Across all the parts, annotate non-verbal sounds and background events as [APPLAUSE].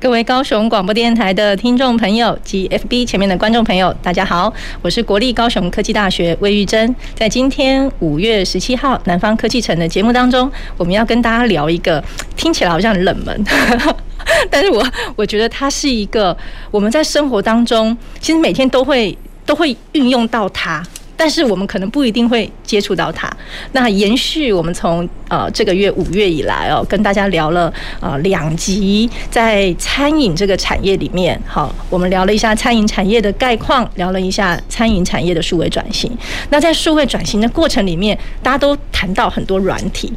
各位高雄广播电台的听众朋友及 FB 前面的观众朋友，大家好，我是国立高雄科技大学魏玉珍。在今天五月十七号南方科技城的节目当中，我们要跟大家聊一个听起来好像很冷门，[LAUGHS] 但是我我觉得它是一个我们在生活当中其实每天都会都会运用到它。但是我们可能不一定会接触到它。那延续我们从呃这个月五月以来哦，跟大家聊了呃两集，在餐饮这个产业里面，好，我们聊了一下餐饮产业的概况，聊了一下餐饮产业的数位转型。那在数位转型的过程里面，大家都谈到很多软体，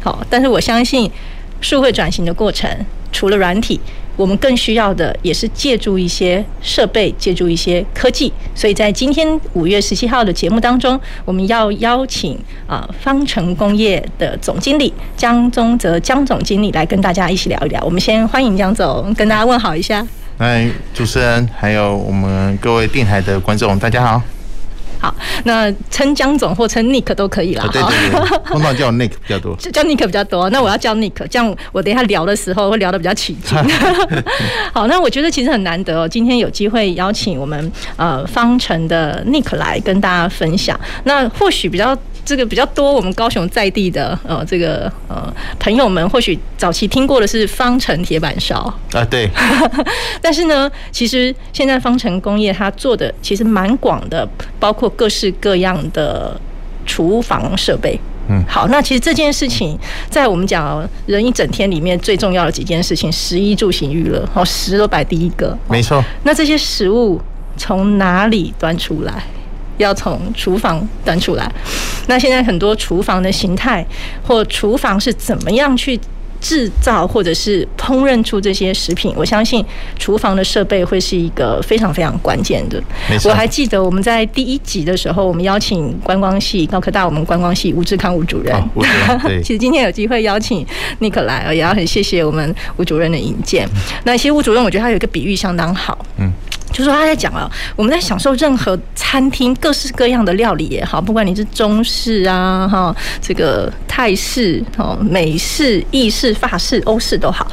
好，但是我相信数位转型的过程，除了软体。我们更需要的也是借助一些设备，借助一些科技。所以在今天五月十七号的节目当中，我们要邀请啊方程工业的总经理江宗泽江总经理来跟大家一起聊一聊。我们先欢迎江总，跟大家问好一下。嗨，主持人，还有我们各位电台的观众，大家好。好，那称江总或称 Nick 都可以啦。对对对，通常叫 Nick 比较多。[LAUGHS] 叫 Nick 比较多，那我要叫 Nick，这样我等一下聊的时候会聊得比较起劲。[LAUGHS] 好，那我觉得其实很难得哦，今天有机会邀请我们呃方程的 Nick 来跟大家分享。那或许比较。这个比较多，我们高雄在地的呃，这个呃朋友们或许早期听过的是方城铁板烧啊，对。[LAUGHS] 但是呢，其实现在方城工业它做的其实蛮广的，包括各式各样的厨房设备。嗯，好，那其实这件事情在我们讲人一整天里面最重要的几件事情，食衣住行娱乐，哦，食都摆第一个。没错。那这些食物从哪里端出来？要从厨房端出来，那现在很多厨房的形态或厨房是怎么样去制造或者是烹饪出这些食品？我相信厨房的设备会是一个非常非常关键的。我还记得我们在第一集的时候，我们邀请观光系高科大我们观光系吴志康吴主任。其实今天有机会邀请尼克来，也要很谢谢我们吴主任的引荐。那其实吴主任，我觉得他有一个比喻相当好。嗯。就是说他在讲啊，我们在享受任何餐厅各式各样的料理也好，不管你是中式啊、哈这个泰式、哦美式、意式、法式、欧式都好，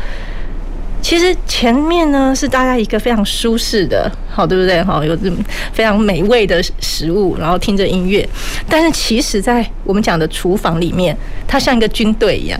其实前面呢是大家一个非常舒适的，好对不对？哈，有这么非常美味的食物，然后听着音乐，但是其实在我们讲的厨房里面，它像一个军队一样，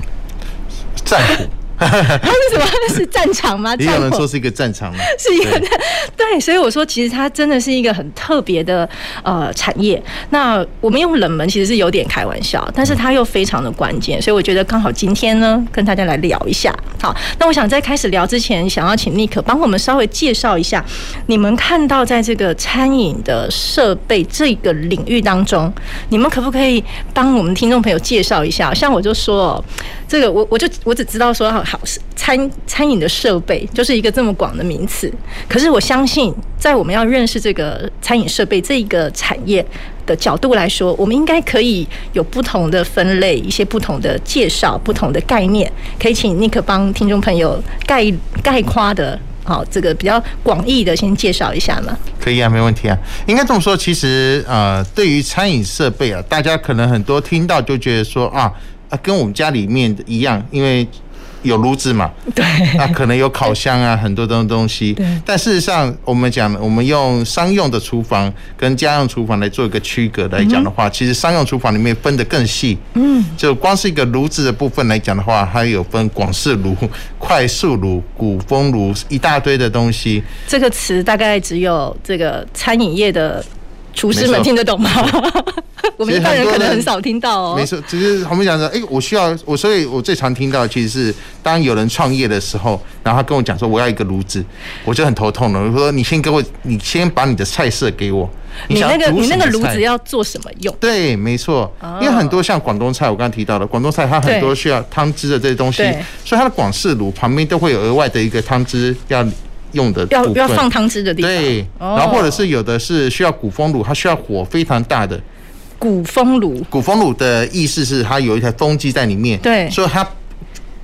战火。[LAUGHS] 它是什么？是战场吗？[LAUGHS] 也有人说是一个战场吗？[LAUGHS] 是一个对，对，所以我说其实它真的是一个很特别的呃产业。那我们用冷门其实是有点开玩笑，但是它又非常的关键，所以我觉得刚好今天呢跟大家来聊一下。好，那我想在开始聊之前，想要请尼克帮我们稍微介绍一下，你们看到在这个餐饮的设备这个领域当中，你们可不可以帮我们听众朋友介绍一下？像我就说这个，我我就我只知道说好餐餐饮的设备就是一个这么广的名词，可是我相信，在我们要认识这个餐饮设备这一个产业的角度来说，我们应该可以有不同的分类，一些不同的介绍，不同的概念，可以请尼克帮听众朋友概概括的，好，这个比较广义的先介绍一下嘛？可以啊，没问题啊。应该这么说，其实呃，对于餐饮设备啊，大家可能很多听到就觉得说啊啊，跟我们家里面的一样，因为。有炉子嘛？对，那可能有烤箱啊，很多东东西。对。但事实上，我们讲，我们用商用的厨房跟家用厨房来做一个区隔来讲的话，其实商用厨房里面分得更细。嗯。就光是一个炉子的部分来讲的话，它有分广式炉、[LAUGHS] 快速炉、古风炉，一大堆的东西。这个词大概只有这个餐饮业的厨师们听得懂吗？[LAUGHS] 我们一般人可能很少听到哦。没错，只是我们讲说，哎，我需要我，所以我最常听到的其实是当有人创业的时候，然后他跟我讲说我要一个炉子，我就很头痛了。我说你先给我，你先把你的菜色给我。你那个你那个炉子要做什么用？对，没错，因为很多像广东菜，我刚刚提到的广东菜，它很多需要汤汁的这些东西，所以它的广式炉旁边都会有额外的一个汤汁要。用的要要放汤汁的地方。对，然后或者是有的是需要鼓风炉，它需要火非常大的。鼓风炉，鼓风炉的意思是它有一台风机在里面，对，所以它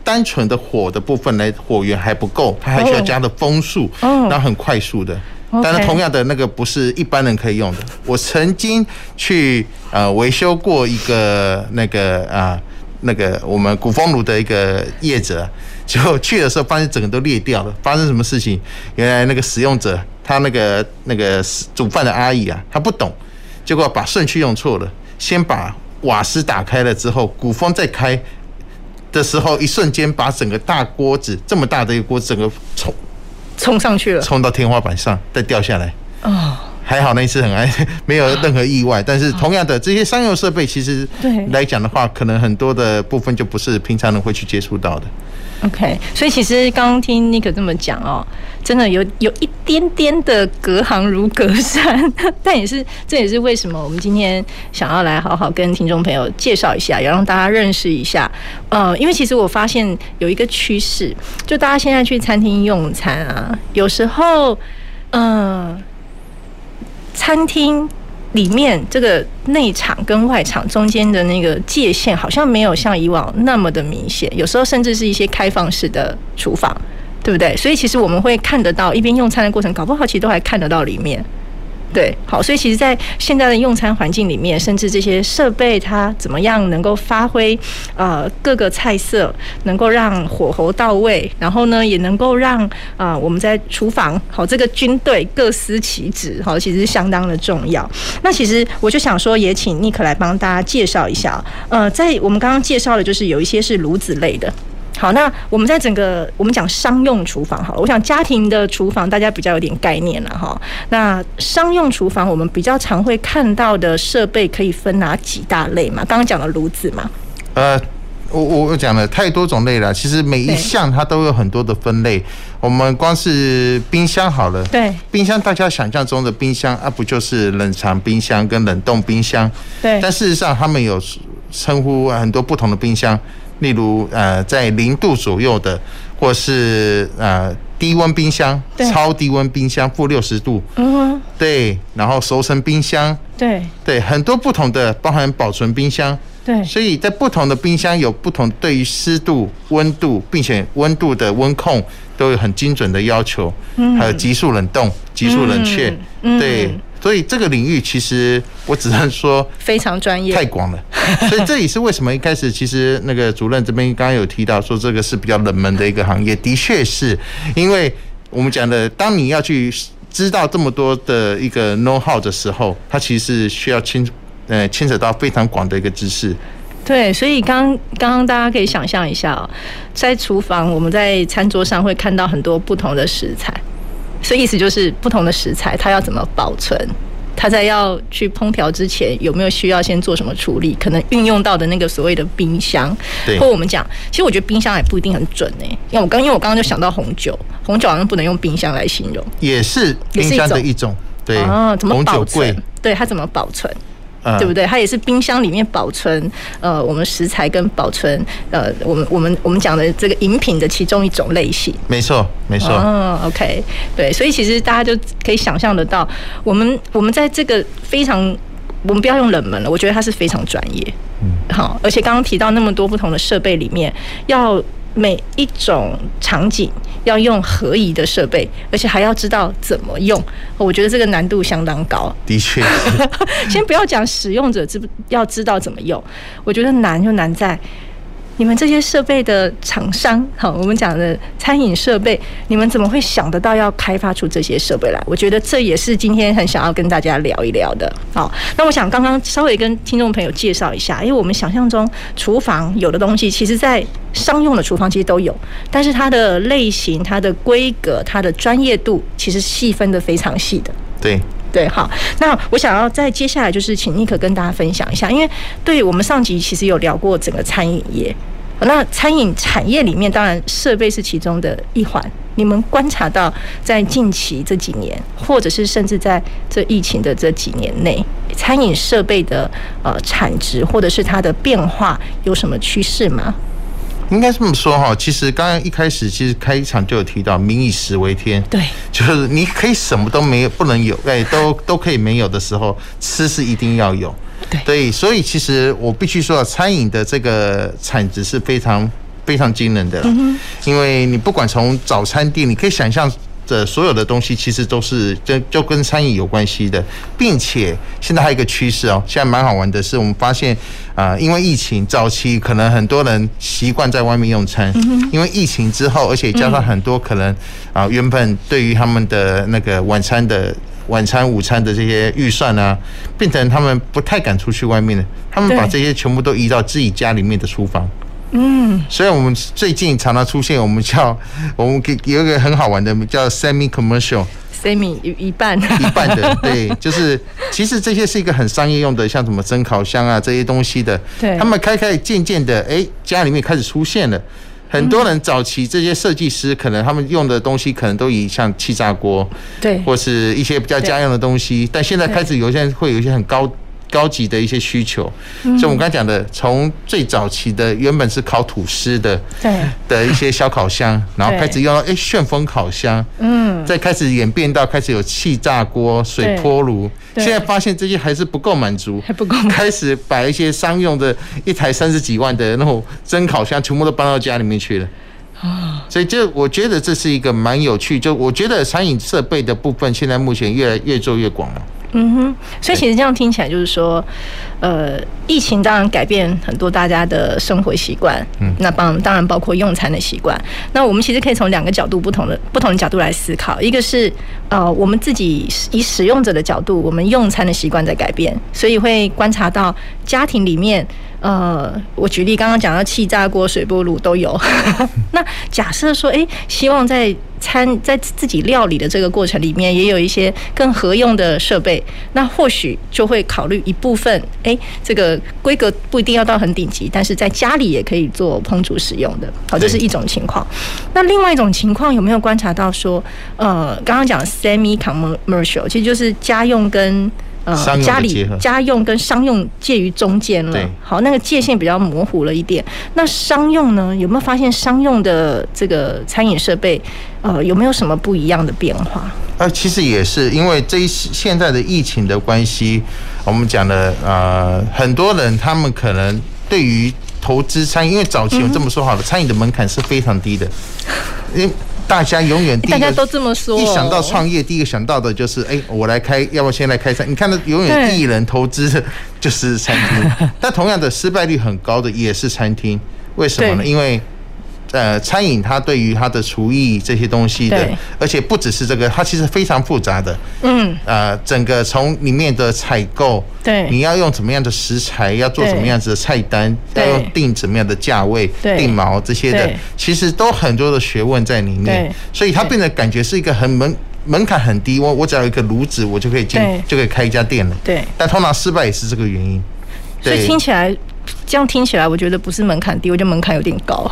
单纯的火的部分来火源还不够，它还需要加的风速，然后很快速的。但是同样的那个不是一般人可以用的。我曾经去呃维修过一个那个啊那个我们古风炉的一个业者，就去的时候发现整个都裂掉了。发生什么事情？原来那个使用者他那个那个煮饭的阿姨啊，她不懂，结果把顺序用错了，先把瓦斯打开了之后，鼓风再开的时候，一瞬间把整个大锅子这么大的一个锅整个冲。冲上去了，冲到天花板上，再掉下来。哦，还好那一次很安，[LAUGHS] 没有任何意外。但是同样的这些商用设备，其实来讲的话，可能很多的部分就不是平常人会去接触到的。OK，所以其实刚刚听尼克这么讲哦，真的有有一点点的隔行如隔山，[LAUGHS] 但也是这也是为什么我们今天想要来好好跟听众朋友介绍一下，也让大家认识一下。呃，因为其实我发现有一个趋势，就大家现在去餐厅用餐啊，有时候，嗯、呃，餐厅。里面这个内场跟外场中间的那个界限，好像没有像以往那么的明显，有时候甚至是一些开放式的厨房，对不对？所以其实我们会看得到一边用餐的过程，搞不好其实都还看得到里面。对，好，所以其实，在现在的用餐环境里面，甚至这些设备它怎么样能够发挥呃各个菜色，能够让火候到位，然后呢，也能够让啊、呃、我们在厨房好这个军队各司其职，好，其实是相当的重要。那其实我就想说，也请尼克来帮大家介绍一下，呃，在我们刚刚介绍的，就是有一些是炉子类的。好，那我们在整个我们讲商用厨房好了，我想家庭的厨房大家比较有点概念了哈。那商用厨房我们比较常会看到的设备可以分哪几大类嘛？刚刚讲的炉子嘛？呃，我我讲了太多种类了，其实每一项它都有很多的分类。我们光是冰箱好了，对，冰箱大家想象中的冰箱啊，不就是冷藏冰箱跟冷冻冰箱？对，但事实上他们有称呼很多不同的冰箱。例如，呃，在零度左右的，或是呃低温冰箱、超低温冰箱、负六十度，嗯，对，然后熟成冰箱，对，对，很多不同的，包含保存冰箱，对，所以在不同的冰箱有不同对于湿度、温度，并且温度的温控都有很精准的要求，嗯，还有急速冷冻、急速冷却，对。所以这个领域其实我只能说非常专业，太广了。[LAUGHS] 所以这也是为什么一开始其实那个主任这边刚刚有提到说这个是比较冷门的一个行业，的确是因为我们讲的，当你要去知道这么多的一个 know how 的时候，它其实是需要牵呃牵扯到非常广的一个知识。对，所以刚刚刚大家可以想象一下哦，在厨房我们在餐桌上会看到很多不同的食材。所以意思就是，不同的食材它要怎么保存？它在要去烹调之前，有没有需要先做什么处理？可能运用到的那个所谓的冰箱，对，或我们讲，其实我觉得冰箱也不一定很准呢。因为我刚，因为我刚刚就想到红酒，红酒好像不能用冰箱来形容，也是冰箱的一种，对啊，怎么保存？对，它怎么保存？对不对？它也是冰箱里面保存呃，我们食材跟保存呃，我们我们我们讲的这个饮品的其中一种类型。没错，没错。嗯，OK，对，所以其实大家就可以想象得到，我们我们在这个非常，我们不要用冷门了，我觉得它是非常专业。嗯，好，而且刚刚提到那么多不同的设备里面要。每一种场景要用合宜的设备，而且还要知道怎么用，我觉得这个难度相当高。的确，[LAUGHS] 先不要讲使用者知不要知道怎么用，我觉得难就难在。你们这些设备的厂商，好，我们讲的餐饮设备，你们怎么会想得到要开发出这些设备来？我觉得这也是今天很想要跟大家聊一聊的。好，那我想刚刚稍微跟听众朋友介绍一下，因为我们想象中厨房有的东西，其实在商用的厨房其实都有，但是它的类型、它的规格、它的专业度，其实细分得非常细的。对。对，好，那我想要在接下来就是请尼克跟大家分享一下，因为对我们上集其实有聊过整个餐饮业，那餐饮产业里面当然设备是其中的一环。你们观察到在近期这几年，或者是甚至在这疫情的这几年内，餐饮设备的呃产值或者是它的变化有什么趋势吗？应该这么说哈，其实刚刚一开始其实开场就有提到“民以食为天”，对，就是你可以什么都没有，不能有，哎，都都可以没有的时候，吃是一定要有。对，对，所以其实我必须说，餐饮的这个产值是非常非常惊人的，因为你不管从早餐店，你可以想象。这所有的东西其实都是就就跟餐饮有关系的，并且现在还有一个趋势哦，现在蛮好玩的是，我们发现啊，因为疫情早期可能很多人习惯在外面用餐，因为疫情之后，而且加上很多可能啊，原本对于他们的那个晚餐的晚餐、午餐的这些预算啊，变成他们不太敢出去外面了，他们把这些全部都移到自己家里面的厨房。嗯，所以我们最近常常出现，我们叫 [LAUGHS] 我们给有一个很好玩的叫 semi commercial，semi 一一半。一半的，[LAUGHS] 对，就是其实这些是一个很商业用的，像什么蒸烤箱啊这些东西的，对，他们开开渐渐的，哎，家里面开始出现了，很多人早期这些设计师可能他们用的东西可能都以像气炸锅，对，或是一些比较家用的东西，但现在开始有些人会有一些很高。高级的一些需求，所以我们刚才讲的，从最早期的原本是烤吐司的，对。的一些小烤箱，[LAUGHS] 然后开始用到哎旋风烤箱，嗯，再开始演变到开始有气炸锅、水波炉，现在发现这些还是不够满足，还不够，开始把一些商用的一台三十几万的那种蒸烤箱全部都搬到家里面去了，啊，所以这我觉得这是一个蛮有趣，就我觉得餐饮设备的部分现在目前越来越做越广了。嗯哼，所以其实这样听起来就是说，呃，疫情当然改变很多大家的生活习惯，嗯，那帮当然包括用餐的习惯。那我们其实可以从两个角度不同的不同的角度来思考，一个是呃，我们自己以使用者的角度，我们用餐的习惯在改变，所以会观察到家庭里面。呃，我举例刚刚讲到气炸锅、水波炉都有。[LAUGHS] 那假设说，哎，希望在餐在自己料理的这个过程里面，也有一些更合用的设备，那或许就会考虑一部分，哎，这个规格不一定要到很顶级，但是在家里也可以做烹煮使用的。好，这是一种情况。那另外一种情况有没有观察到说，呃，刚刚讲 semi commercial，其实就是家用跟。呃，家里家用跟商用介于中间了。好，那个界限比较模糊了一点。那商用呢？有没有发现商用的这个餐饮设备，呃，有没有什么不一样的变化？呃，其实也是因为这一现在的疫情的关系，我们讲的呃，很多人他们可能对于投资餐饮，因为早期我们这么说好了，餐饮的门槛是非常低的，因为。大家永远第一个，大家都这么说。一想到创业，第一个想到的就是，哎，我来开，要不先来开餐。你看到永远第一人投资就是餐厅，[LAUGHS] 但同样的失败率很高的也是餐厅。为什么呢？因为。呃，餐饮它对于它的厨艺这些东西的，而且不只是这个，它其实非常复杂的。嗯。呃，整个从里面的采购，对，你要用怎么样的食材，要做什么样子的菜单，要用定怎么样的价位，定毛这些的，其实都很多的学问在里面。所以它变得感觉是一个很门门槛很低，我我只要有一个炉子，我就可以进，就可以开一家店了。对。但通常失败也是这个原因。所以听起来。这样听起来，我觉得不是门槛低，我觉得门槛有点高。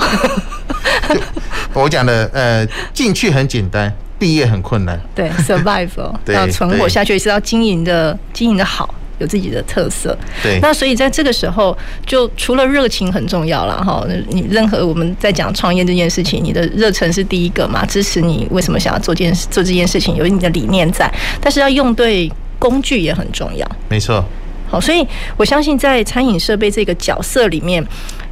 我讲的，呃，进去很简单，毕业很困难。[LAUGHS] 对，survive [LAUGHS] 要存活下去，是要经营的，经营的好，有自己的特色。对。那所以在这个时候，就除了热情很重要了哈。你任何我们在讲创业这件事情，你的热忱是第一个嘛，支持你为什么想要做件做这件事情，有你的理念在，但是要用对工具也很重要。没错。好，所以我相信在餐饮设备这个角色里面，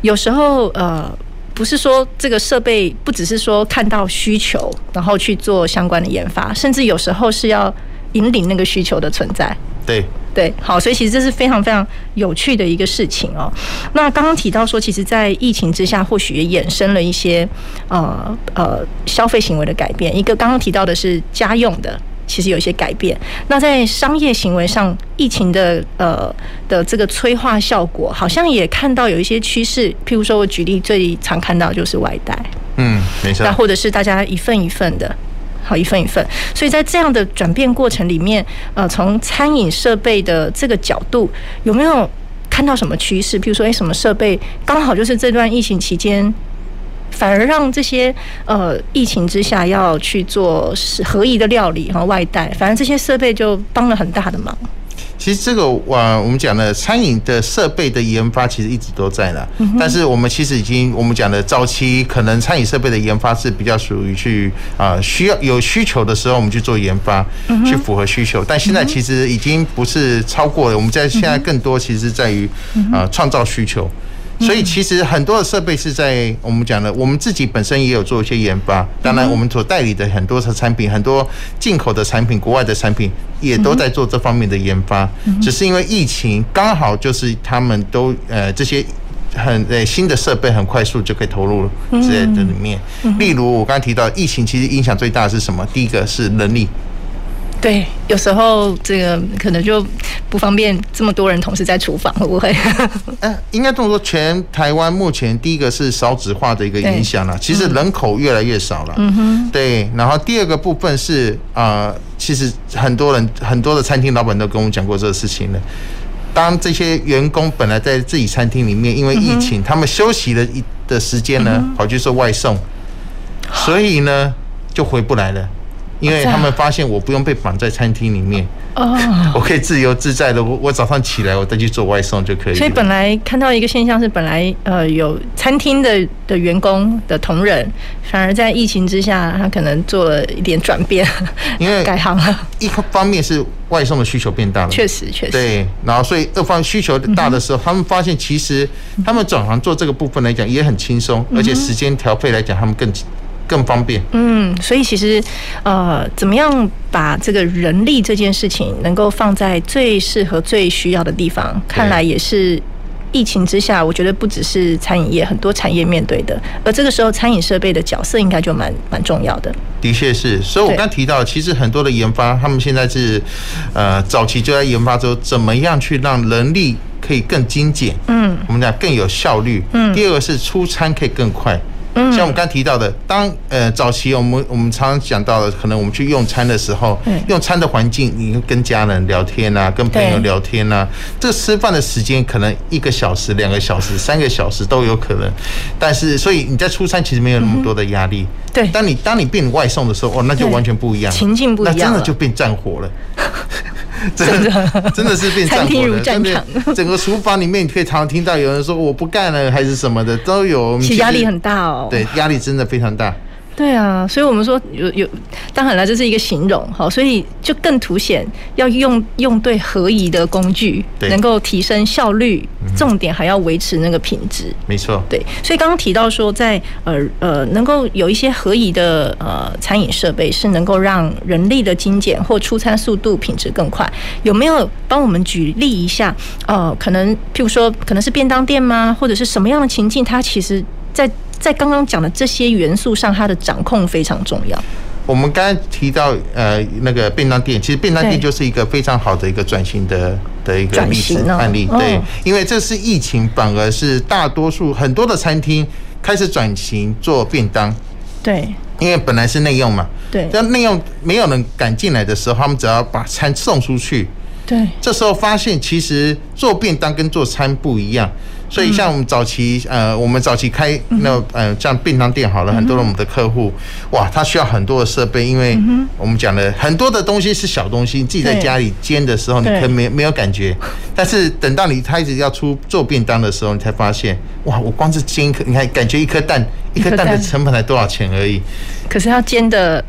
有时候呃，不是说这个设备不只是说看到需求，然后去做相关的研发，甚至有时候是要引领那个需求的存在。对对，好，所以其实这是非常非常有趣的一个事情哦。那刚刚提到说，其实，在疫情之下，或许也衍生了一些呃呃消费行为的改变。一个刚刚提到的是家用的。其实有一些改变。那在商业行为上，疫情的呃的这个催化效果，好像也看到有一些趋势。譬如说，我举例最常看到就是外带，嗯，没错。那或者是大家一份一份的，好一份一份。所以在这样的转变过程里面，呃，从餐饮设备的这个角度，有没有看到什么趋势？譬如说，哎，什么设备刚好就是这段疫情期间。反而让这些呃疫情之下要去做是合宜的料理和外带，反正这些设备就帮了很大的忙。其实这个啊，我们讲的餐饮的设备的研发其实一直都在了，但是我们其实已经我们讲的早期可能餐饮设备的研发是比较属于去啊需要有需求的时候我们去做研发，去符合需求，但现在其实已经不是超过了，我们在现在更多其实在于啊创造需求。所以其实很多的设备是在我们讲的，我们自己本身也有做一些研发。当然，我们所代理的很多的产品，很多进口的产品、国外的产品，也都在做这方面的研发。只是因为疫情刚好就是他们都呃这些很呃新的设备很快速就可以投入之类的里面。例如我刚才提到，疫情其实影响最大的是什么？第一个是人力。对，有时候这个可能就不方便这么多人同时在厨房，会不会？[LAUGHS] 嗯，应该这么说，全台湾目前第一个是少子化的一个影响了，其实人口越来越少了。嗯哼。对，然后第二个部分是啊、呃，其实很多人很多的餐厅老板都跟我们讲过这个事情了。当这些员工本来在自己餐厅里面，因为疫情，他们休息的一的时间呢，跑去做外送，所以呢就回不来了。因为他们发现我不用被绑在餐厅里面，哦，[LAUGHS] 我可以自由自在的，我我早上起来我再去做外送就可以。所以本来看到一个现象是，本来呃有餐厅的的员工的同仁，反而在疫情之下，他可能做了一点转变，因为 [LAUGHS] 改行了。一方面是外送的需求变大了，确实确实。对，然后所以二方需求大的时候，他们发现其实他们转行做这个部分来讲也很轻松，而且时间调配来讲他们更。更方便。嗯，所以其实，呃，怎么样把这个人力这件事情能够放在最适合、最需要的地方，看来也是疫情之下，我觉得不只是餐饮业，很多产业面对的。而这个时候，餐饮设备的角色应该就蛮蛮重要的。的确是，所以我刚提到，其实很多的研发，他们现在是，呃，早期就在研发说，怎么样去让人力可以更精简，嗯，我们讲更有效率，嗯，第二个是出餐可以更快。像我们刚提到的，当呃早期我们我们常常讲到的，可能我们去用餐的时候，用餐的环境，你跟家人聊天啊，跟朋友聊天啊，这个吃饭的时间可能一个小时、两个小时、三个小时都有可能。但是，所以你在出餐其实没有那么多的压力。对，当你当你变外送的时候，哦，那就完全不一样，情境不一样，那真的就变战火了。真 [LAUGHS] 的真的。是变战火了，真的整个厨房里面，你可以常常听到有人说我不干了，还是什么的，都有。其实压力很大哦。对，压力真的非常大。对啊，所以我们说有有，当然了，这是一个形容哈，所以就更凸显要用用对合宜的工具，能够提升效率，重点还要维持那个品质。没错，对，所以刚刚提到说，在呃呃，能够有一些合宜的呃餐饮设备，是能够让人力的精简或出餐速度、品质更快。有没有帮我们举例一下？呃，可能譬如说，可能是便当店吗？或者是什么样的情境？它其实，在在刚刚讲的这些元素上，它的掌控非常重要。我们刚才提到呃那个便当店，其实便当店就是一个非常好的一个转型的的一个例子案例。对，因为这是疫情，反而是大多数很多的餐厅开始转型做便当。对，因为本来是内用嘛。对。但内用没有人敢进来的时候，他们只要把餐送出去。对。这时候发现，其实做便当跟做餐不一样。所以像我们早期，呃，我们早期开那呃像便当店好了，很多的我们的客户，哇，他需要很多的设备，因为我们讲的很多的东西是小东西，你自己在家里煎的时候，你可能没没有感觉，但是等到你开始要出做便当的时候，你才发现，哇，我光是煎一颗，你看感觉一颗蛋，一颗蛋。的成本才多少钱而已，可是要煎的。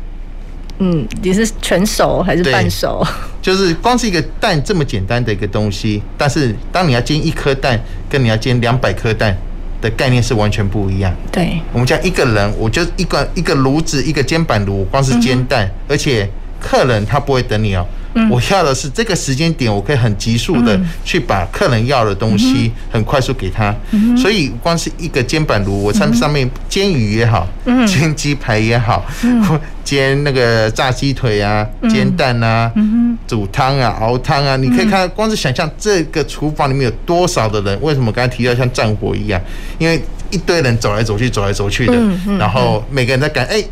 嗯，你是全熟还是半熟？[LAUGHS] 就是光是一个蛋这么简单的一个东西，但是当你要煎一颗蛋，跟你要煎两百颗蛋的概念是完全不一样。对，我们讲一个人，我就一个一个炉子，一个煎板炉，光是煎蛋，而且客人他不会等你哦。我要的是这个时间点，我可以很急速的去把客人要的东西很快速给他。所以光是一个煎板炉，我上上面煎鱼也好，煎鸡排也好，[LAUGHS] 煎那个炸鸡腿啊，煎蛋啊，煮汤啊，熬汤啊，你可以看，光是想象这个厨房里面有多少的人。为什么刚才提到像战火一样？因为一堆人走来走去，走来走去的，然后每个人在赶，哎，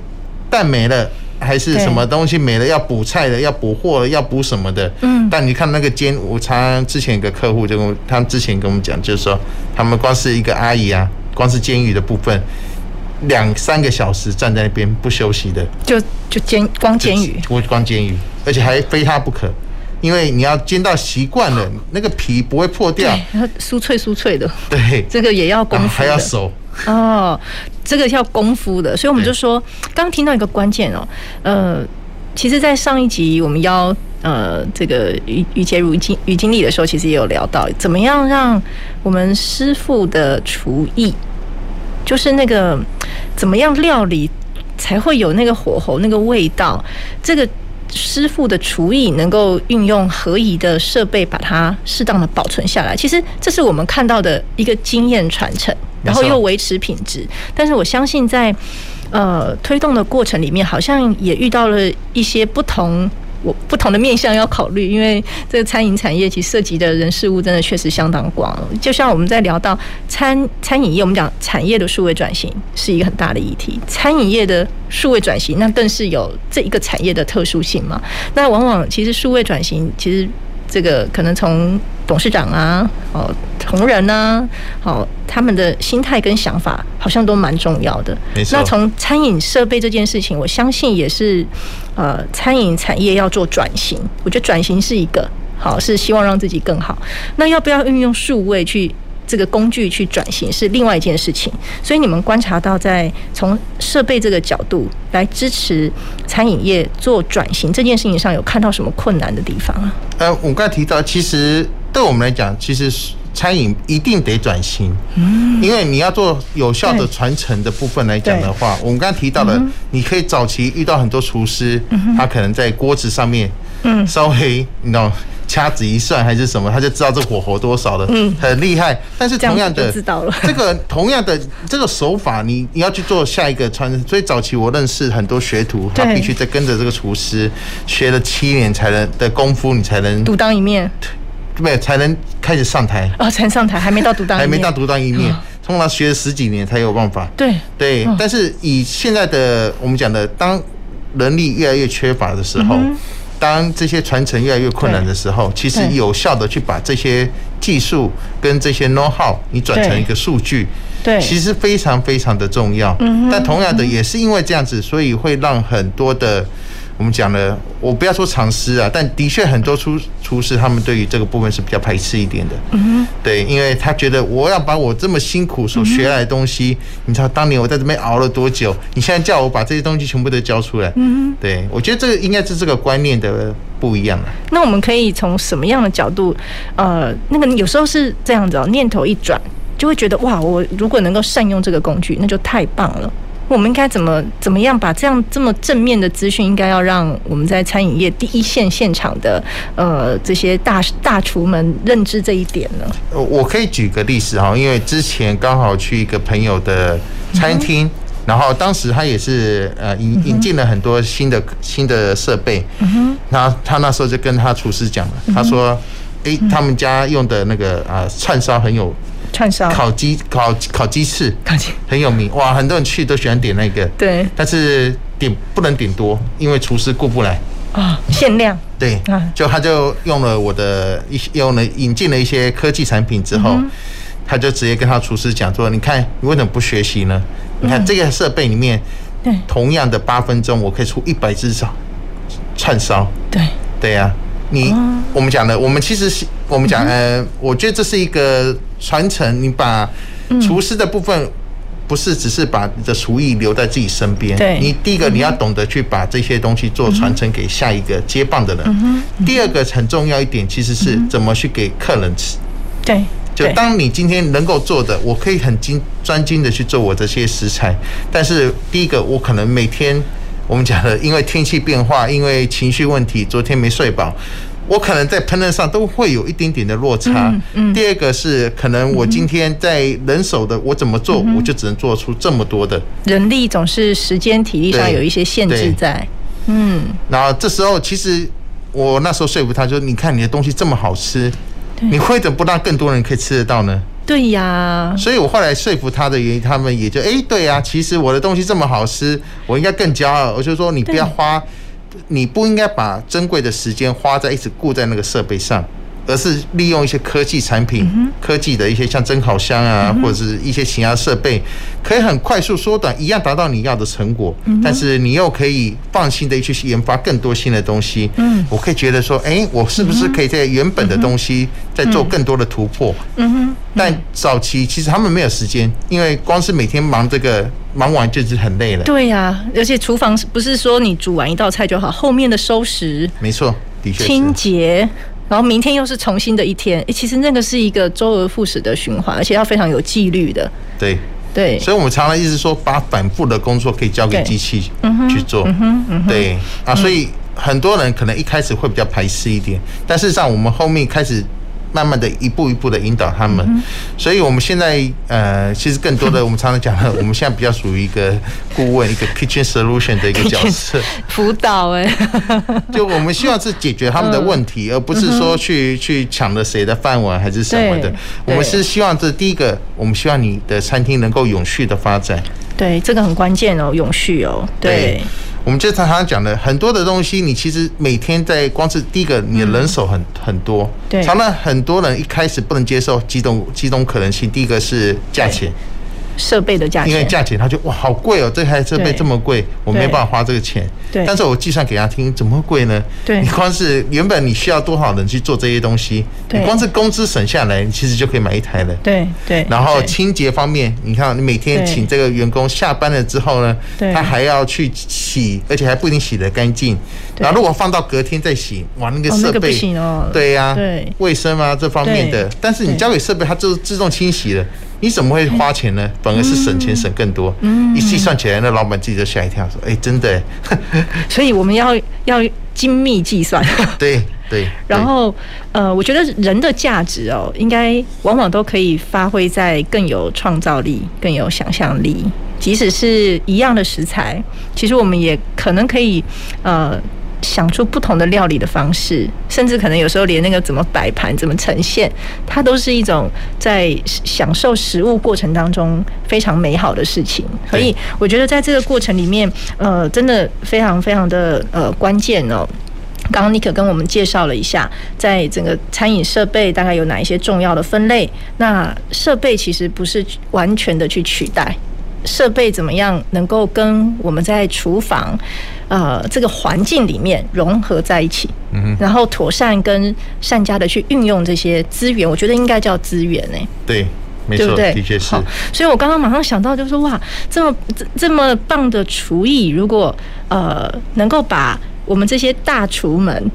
蛋没了。还是什么东西没了，要补菜的，要补货的，要补什么的。嗯。但你看那个煎，我常常之前一个客户就跟我，他们之前跟我们讲，就是说他们光是一个阿姨啊，光是煎鱼的部分，两三个小时站在那边不休息的。就就煎光煎鱼。我光煎鱼，而且还非他不可。因为你要煎到习惯了，那个皮不会破掉，酥脆酥脆的。对，这个也要功夫，还要熟哦，这个叫功夫的。所以我们就说，刚刚听到一个关键哦，呃，其实，在上一集我们邀呃这个于于杰如经于经理的时候，其实也有聊到，怎么样让我们师傅的厨艺，就是那个怎么样料理。才会有那个火候、那个味道。这个师傅的厨艺能够运用合宜的设备，把它适当的保存下来。其实这是我们看到的一个经验传承，然后又维持品质。但是我相信在呃推动的过程里面，好像也遇到了一些不同。我不同的面向要考虑，因为这个餐饮产业其实涉及的人事物真的确实相当广。就像我们在聊到餐餐饮业，我们讲产业的数位转型是一个很大的议题，餐饮业的数位转型那更是有这一个产业的特殊性嘛。那往往其实数位转型其实。这个可能从董事长啊，哦，同仁啊，好，他们的心态跟想法好像都蛮重要的。没错。那从餐饮设备这件事情，我相信也是，呃，餐饮产业要做转型。我觉得转型是一个好，是希望让自己更好。那要不要运用数位去？这个工具去转型是另外一件事情，所以你们观察到，在从设备这个角度来支持餐饮业做转型这件事情上，有看到什么困难的地方啊？呃，我刚才提到，其实对我们来讲，其实餐饮一定得转型，嗯，因为你要做有效的传承的部分来讲的话，我们刚才提到的，你可以早期遇到很多厨师，他可能在锅子上面，嗯，稍微你知道。掐指一算还是什么，他就知道这火候多少了，嗯，很厉害。但是同样的，知道了。[LAUGHS] 这个同样的这个手法，你你要去做下一个传承。所以早期我认识很多学徒，他必须在跟着这个厨师学了七年才能的功夫，你才能独当一面，没有才能开始上台。哦，才上台还没到独当，还没到独当一面，通常学了十几年才有办法。对。对，但是以现在的我们讲的，当人力越来越缺乏的时候。当这些传承越来越困难的时候，其实有效的去把这些技术跟这些 know how，你转成一个数据，对，其实非常非常的重要。但同样的，也是因为这样子，所以会让很多的。我们讲了，我不要说尝试啊，但的确很多厨厨师他们对于这个部分是比较排斥一点的。嗯哼，对，因为他觉得我要把我这么辛苦所学来的东西，你知道当年我在这边熬了多久？你现在叫我把这些东西全部都交出来，嗯哼，对，我觉得这个应该是这个观念的不一样了。那我们可以从什么样的角度？呃，那个有时候是这样子哦，念头一转，就会觉得哇，我如果能够善用这个工具，那就太棒了。我们应该怎么怎么样把这样这么正面的资讯，应该要让我们在餐饮业第一线现场的呃这些大大厨们认知这一点呢？我可以举个例子哈，因为之前刚好去一个朋友的餐厅，然后当时他也是呃引引进了很多新的新的设备，嗯哼，他他那时候就跟他厨师讲了，他说，诶，他们家用的那个啊串烧很有。串烧、烤鸡、烤烤鸡翅，烤鸡很有名哇！很多人去都喜欢点那个，对。但是点不能点多，因为厨师顾不来啊，限量。对，就他就用了我的一用了引进了一些科技产品之后，他就直接跟他厨师讲说：“你看，你为什么不学习呢？你看这个设备里面，对，同样的八分钟，我可以出一百只串串烧。”对，对呀。你我们讲的，我们其实是我们讲，呃，我觉得这是一个传承。你把厨师的部分，不是只是把你的厨艺留在自己身边。对，你第一个你要懂得去把这些东西做传承给下一个接棒的人。第二个很重要一点，其实是怎么去给客人吃。对，就当你今天能够做的，我可以很精专精的去做我这些食材。但是第一个，我可能每天。我们讲的，因为天气变化，因为情绪问题，昨天没睡饱，我可能在烹饪上都会有一点点的落差。嗯嗯、第二个是，可能我今天在人手的，我怎么做，我就只能做出这么多的。人力总是时间体力上有一些限制在。嗯。然后这时候，其实我那时候说服他，说：“你看你的东西这么好吃，你为什么不让更多人可以吃得到呢？”对呀，所以我后来说服他的原因，他们也就哎，对呀，其实我的东西这么好吃，我应该更骄傲。我就说，你不要花，你不应该把珍贵的时间花在一直顾在那个设备上，而是利用一些科技产品、科技的一些像蒸烤箱啊，或者是一些其他设备，可以很快速缩短，一样达到你要的成果。但是你又可以放心的去研发更多新的东西。嗯，我可以觉得说，哎，我是不是可以在原本的东西再做更多的突破？嗯哼。但早期其实他们没有时间，因为光是每天忙这个，忙完就是很累了。对呀，而且厨房不是说你煮完一道菜就好，后面的收拾，没错，的确，清洁。然后明天又是重新的一天，诶，其实那个是一个周而复始的循环，而且要非常有纪律的。对对，所以我们常常一直说，把反复的工作可以交给机器去做。嗯嗯、对啊，所以很多人可能一开始会比较排斥一点，但事实上我们后面开始。慢慢的一步一步的引导他们，所以我们现在呃，其实更多的我们常常讲的，[LAUGHS] 我们现在比较属于一个顾问，一个 kitchen solution 的一个 [LAUGHS] 角色，辅导哎，[LAUGHS] 就我们希望是解决他们的问题，而不是说去去抢了谁的饭碗还是什么的。我们是希望这第一个，我们希望你的餐厅能够永续的发展。对，这个很关键哦，永续哦，对。我们就常常讲的很多的东西，你其实每天在光是第一个，你的人手很很多，对，常常很多人一开始不能接受几种几种可能性，第一个是价钱。设备的价钱，因为价钱，他就哇好贵哦，这台设备这么贵，我没办法花这个钱。对，但是我计算给他听，怎么会贵呢？对，你光是原本你需要多少人去做这些东西，你光是工资省下来，你其实就可以买一台了。对对。然后清洁方面，你看你每天请这个员工下班了之后呢，他还要去洗，而且还不一定洗得干净。然后如果放到隔天再洗，哇，那个设备，对呀，对，卫生啊这方面的，但是你交给设备，它就自动清洗了。你怎么会花钱呢？反而是省钱省更多。嗯，一计算起来，那老板自己就吓一跳，说：“哎，真的。[LAUGHS] ” [LAUGHS] 所以我们要要精密计算。[LAUGHS] 对对。然后，呃，我觉得人的价值哦，应该往往都可以发挥在更有创造力、更有想象力。即使是一样的食材，其实我们也可能可以，呃。想出不同的料理的方式，甚至可能有时候连那个怎么摆盘、怎么呈现，它都是一种在享受食物过程当中非常美好的事情。所以我觉得在这个过程里面，呃，真的非常非常的呃关键哦。刚刚尼克跟我们介绍了一下，在整个餐饮设备大概有哪一些重要的分类。那设备其实不是完全的去取代。设备怎么样能够跟我们在厨房，呃，这个环境里面融合在一起？嗯，然后妥善跟善加的去运用这些资源，我觉得应该叫资源呢。对，没错，的确是。好，所以我刚刚马上想到，就是说，哇，这么这这么棒的厨艺，如果呃能够把我们这些大厨们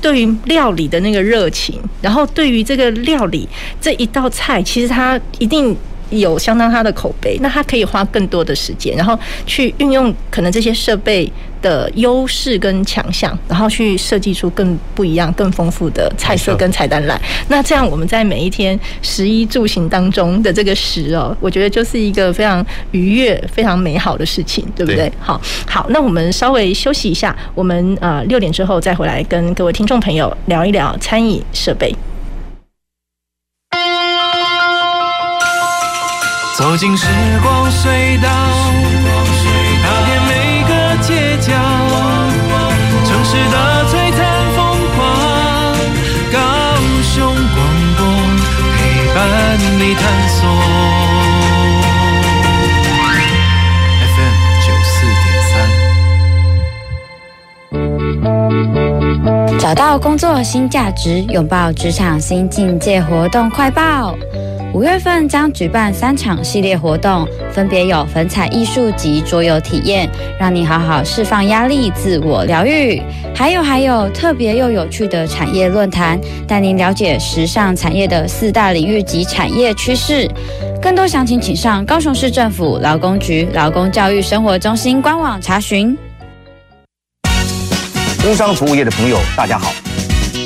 对于料理的那个热情，然后对于这个料理这一道菜，其实它一定。有相当他的口碑，那他可以花更多的时间，然后去运用可能这些设备的优势跟强项，然后去设计出更不一样、更丰富的菜色跟菜单来。那这样我们在每一天食衣住行当中的这个食哦，我觉得就是一个非常愉悦、非常美好的事情，对不对？好，好，那我们稍微休息一下，我们呃六点之后再回来跟各位听众朋友聊一聊餐饮设备。走进时光隧道，踏遍每个街角，城市的璀璨风光，高雄广播陪伴你探索。FM 九四点三，找到工作新价值，拥抱职场新境界，活动快报。五月份将举办三场系列活动，分别有粉彩艺术及桌游体验，让你好好释放压力、自我疗愈；还有还有特别又有趣的产业论坛，带您了解时尚产业的四大领域及产业趋势。更多详情请上高雄市政府劳工局劳工教育生活中心官网查询。工商服务业的朋友，大家好。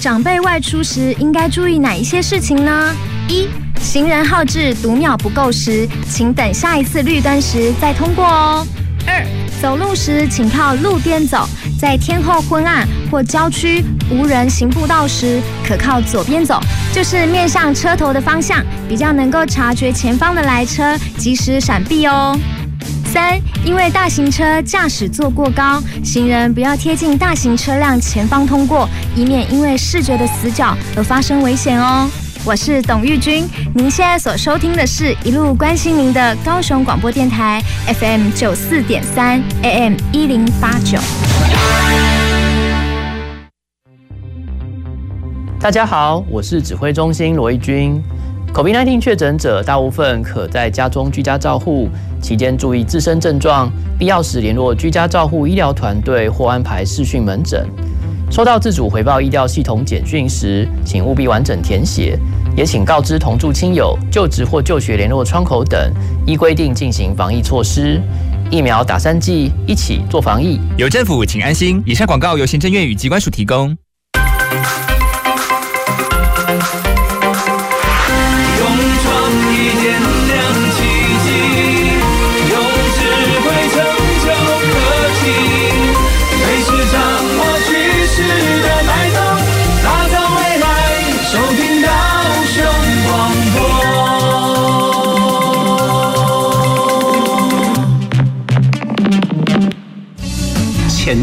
长辈外出时应该注意哪一些事情呢？一、行人号志读秒不够时，请等下一次绿灯时再通过哦。二、走路时请靠路边走，在天后昏暗或郊区无人行步道时，可靠左边走，就是面向车头的方向，比较能够察觉前方的来车，及时闪避哦。三、因为大型车驾驶座过高，行人不要贴近大型车辆前方通过，以免因为视觉的死角而发生危险哦。我是董玉君，您现在所收听的是一路关心您的高雄广播电台 FM 九四点三 AM 一零八九。大家好，我是指挥中心罗一君。COVID-19 确诊者大部分可在家中居家照护，期间注意自身症状，必要时联络居家照护医疗团队或安排视讯门诊。收到自主回报医疗系统简讯时，请务必完整填写，也请告知同住亲友、就职或就学联络窗口等，依规定进行防疫措施。疫苗打三剂，一起做防疫。有政府，请安心。以上广告由行政院与机关署提供。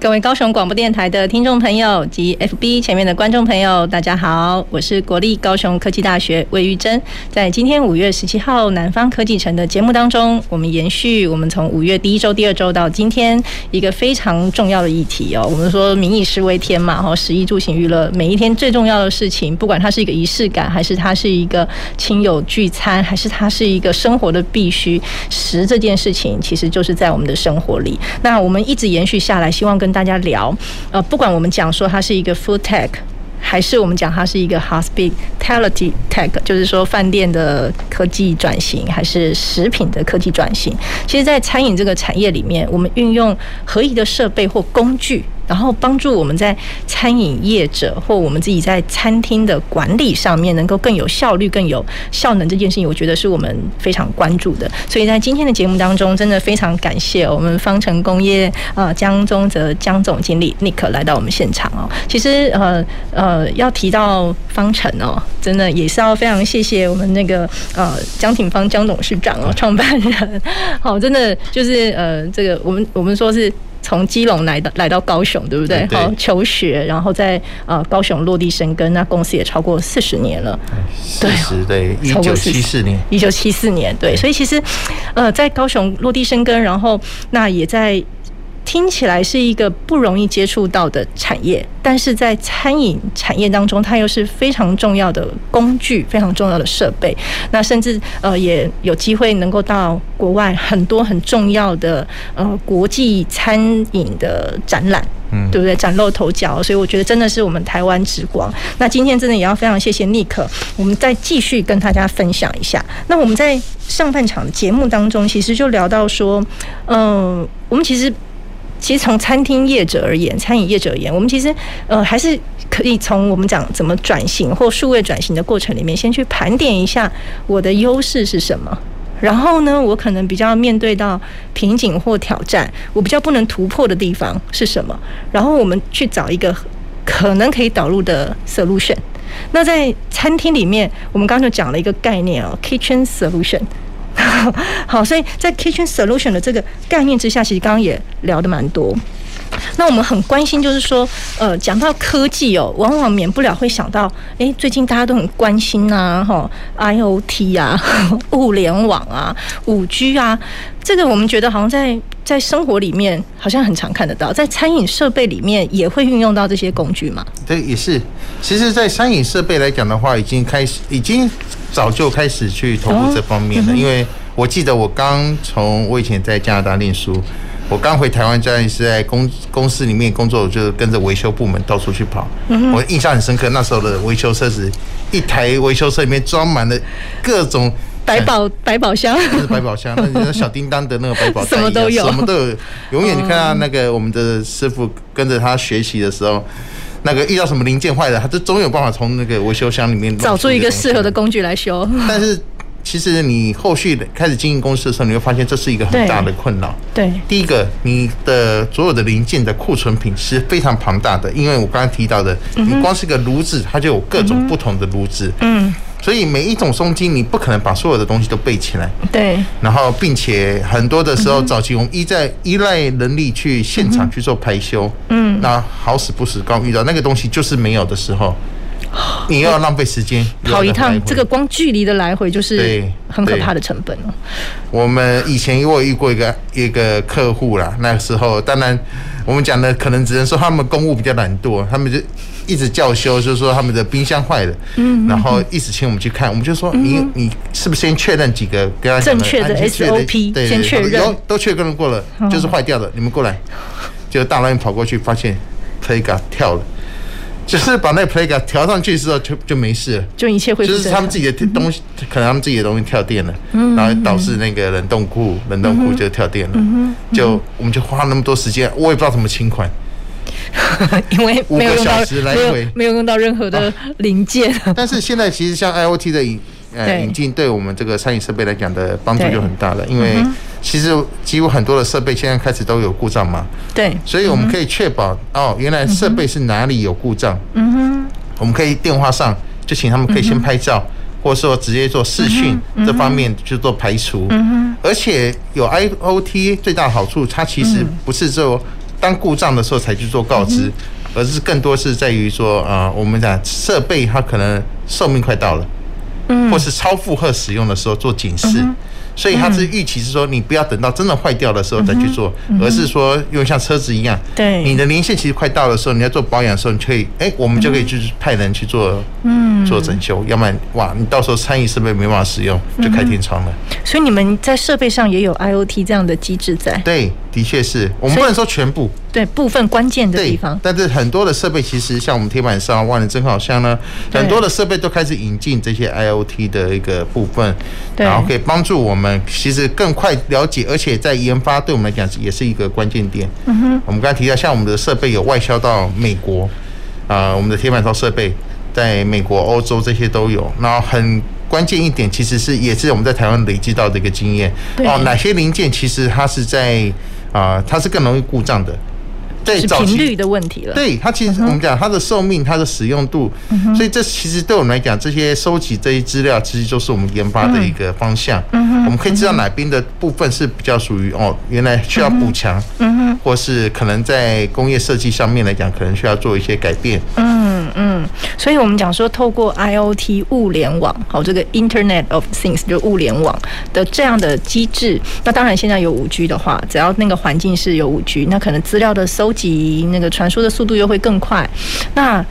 各位高雄广播电台的听众朋友及 FB 前面的观众朋友，大家好，我是国立高雄科技大学魏玉珍。在今天五月十七号南方科技城的节目当中，我们延续我们从五月第一周、第二周到今天一个非常重要的议题哦。我们说民以食为天嘛，哈，食衣住行娱乐，每一天最重要的事情，不管它是一个仪式感，还是它是一个亲友聚餐，还是它是一个生活的必须，食这件事情其实就是在我们的生活里。那我们一直延续下来，希望跟大家聊，呃，不管我们讲说它是一个 food tech，还是我们讲它是一个 hospitality tech，就是说饭店的科技转型，还是食品的科技转型，其实，在餐饮这个产业里面，我们运用合宜的设备或工具。然后帮助我们在餐饮业者或我们自己在餐厅的管理上面能够更有效率、更有效能这件事情，我觉得是我们非常关注的。所以在今天的节目当中，真的非常感谢我们方成工业呃江宗泽江总经理 Nick 来到我们现场哦。其实呃呃要提到方程哦，真的也是要非常谢谢我们那个呃江挺方江董事长哦，创办人。好，真的就是呃这个我们我们说是。从基隆来到来到高雄，对不对？好、嗯、求学，然后在呃高雄落地生根，那公司也超过四十年了。四十对，一九七四年，一九七四年，对。所以其实呃在高雄落地生根，然后那也在。听起来是一个不容易接触到的产业，但是在餐饮产业当中，它又是非常重要的工具，非常重要的设备。那甚至呃也有机会能够到国外很多很重要的呃国际餐饮的展览，嗯，对不对？崭露头角，所以我觉得真的是我们台湾之光。那今天真的也要非常谢谢 Nick，我们再继续跟大家分享一下。那我们在上半场的节目当中，其实就聊到说，嗯、呃，我们其实。其实从餐厅业者而言，餐饮业者而言，我们其实呃还是可以从我们讲怎么转型或数位转型的过程里面，先去盘点一下我的优势是什么。然后呢，我可能比较面对到瓶颈或挑战，我比较不能突破的地方是什么？然后我们去找一个可能可以导入的 solution。那在餐厅里面，我们刚刚就讲了一个概念哦，kitchen solution。[LAUGHS] 好，所以在 Kitchen Solution 的这个概念之下，其实刚刚也聊的蛮多。那我们很关心，就是说，呃，讲到科技哦，往往免不了会想到，诶，最近大家都很关心呐，哈，IOT 啊，[LAUGHS] 物联网啊，五 G 啊，这个我们觉得好像在在生活里面好像很常看得到，在餐饮设备里面也会运用到这些工具嘛？对，也是。其实，在餐饮设备来讲的话，已经开始，已经早就开始去投入这方面了，因为。我记得我刚从我以前在加拿大念书，我刚回台湾，在是在公公司里面工作，就跟着维修部门到处去跑。嗯、我印象很深刻，那时候的维修车子，一台维修车里面装满了各种百宝百宝箱，是百宝箱，那你 [LAUGHS] 小叮当的那个百宝箱什么都有，什么都有，永远你看到那个我们的师傅跟着他学习的时候，那个遇到什么零件坏了，他就总有办法从那个维修箱里面找出一个适合的工具来修。但是其实你后续开始经营公司的时候，你会发现这是一个很大的困扰。对，第一个，你的所有的零件的库存品是非常庞大的，因为我刚刚提到的，你光是个炉子，它就有各种不同的炉子。嗯。所以每一种松筋，你不可能把所有的东西都备起来。对。然后，并且很多的时候，早期我们依在依赖人力去现场去做排修。嗯。那好死不死，刚遇到那个东西就是没有的时候，你又要浪费时间跑一趟，这个光距离的来回就是很可怕的成本哦。我们以前我有遇过一个一个客户啦，那个时候当然我们讲的可能只能说他们公务比较懒惰，他们就。一直叫修，就是说他们的冰箱坏了，嗯，然后一直请我们去看，我们就说你你是不是先确认几个？跟他正确的 SOP，对，先确认，有都确认过了，就是坏掉了，你们过来，就大老远跑过去，发现 Playga 跳了，就是把那个 Playga 调上去之后就就没事了，就一切恢复，就是他们自己的东西，可能他们自己的东西跳电了，然后导致那个冷冻库冷冻库就跳电了，就我们就花那么多时间，我也不知道怎么清款。[LAUGHS] 因为没有用到没有没有用到任何的零件，啊，[LAUGHS] 但是现在其实像 IoT 的引呃引进，对我们这个餐饮设备来讲的帮助就很大了。因为其实几乎很多的设备现在开始都有故障嘛，对，所以我们可以确保哦，原来设备是哪里有故障，嗯哼，我们可以电话上就请他们可以先拍照，或者说直接做视讯这方面去做排除，嗯哼，而且有 IoT 最大的好处，它其实不是说。当故障的时候才去做告知，而是更多是在于说，啊，我们讲设备它可能寿命快到了，或是超负荷使用的时候做警示。所以它是预期是说，你不要等到真的坏掉的时候再去做，而是说用像车子一样，对，你的年限其实快到的时候，你要做保养的时候，你可以，哎，我们就可以去派人去做，嗯，做整修，要不然哇，你到时候餐饮设备没办法使用，就开天窗了。所以你们在设备上也有 IoT 这样的机制在？对，的确是我们不能说全部，对，部分关键的地方。但是很多的设备其实像我们铁板烧、万能蒸烤箱呢，很多的设备都开始引进这些 IoT 的一个部分，然后可以帮助我们。其实更快了解，而且在研发对我们来讲也是一个关键点。嗯哼，我们刚才提到，像我们的设备有外销到美国，啊，我们的铁板烧设备在美国、欧洲这些都有。然后很关键一点，其实是也是我们在台湾累积到的一个经验。哦，哪些零件其实它是在啊，它是更容易故障的。对，频率的问题了。对，它其实我们讲它的寿命、它的使用度，所以这其实对我们来讲，这些收集这些资料，其实就是我们研发的一个方向。我们可以知道哪边的部分是比较属于哦，原来需要补强，或是可能在工业设计上面来讲，可能需要做一些改变。嗯嗯，所以我们讲说，透过 IoT 物联网，好，这个 Internet of Things 就物联网的这样的机制，那当然现在有五 G 的话，只要那个环境是有五 G，那可能资料的收集那个传输的速度又会更快，那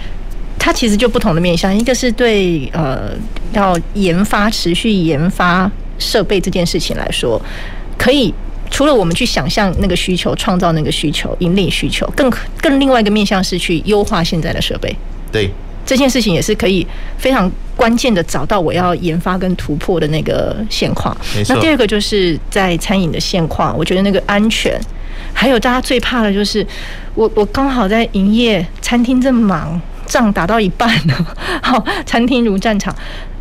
它其实就不同的面向，一个是对呃要研发持续研发设备这件事情来说，可以除了我们去想象那个需求，创造那个需求，引领需求，更更另外一个面向是去优化现在的设备。对，这件事情也是可以非常关键的找到我要研发跟突破的那个现况。那第二个就是在餐饮的现况，我觉得那个安全。还有大家最怕的就是我，我刚好在营业，餐厅正忙，仗打到一半呢，[LAUGHS] 好，餐厅如战场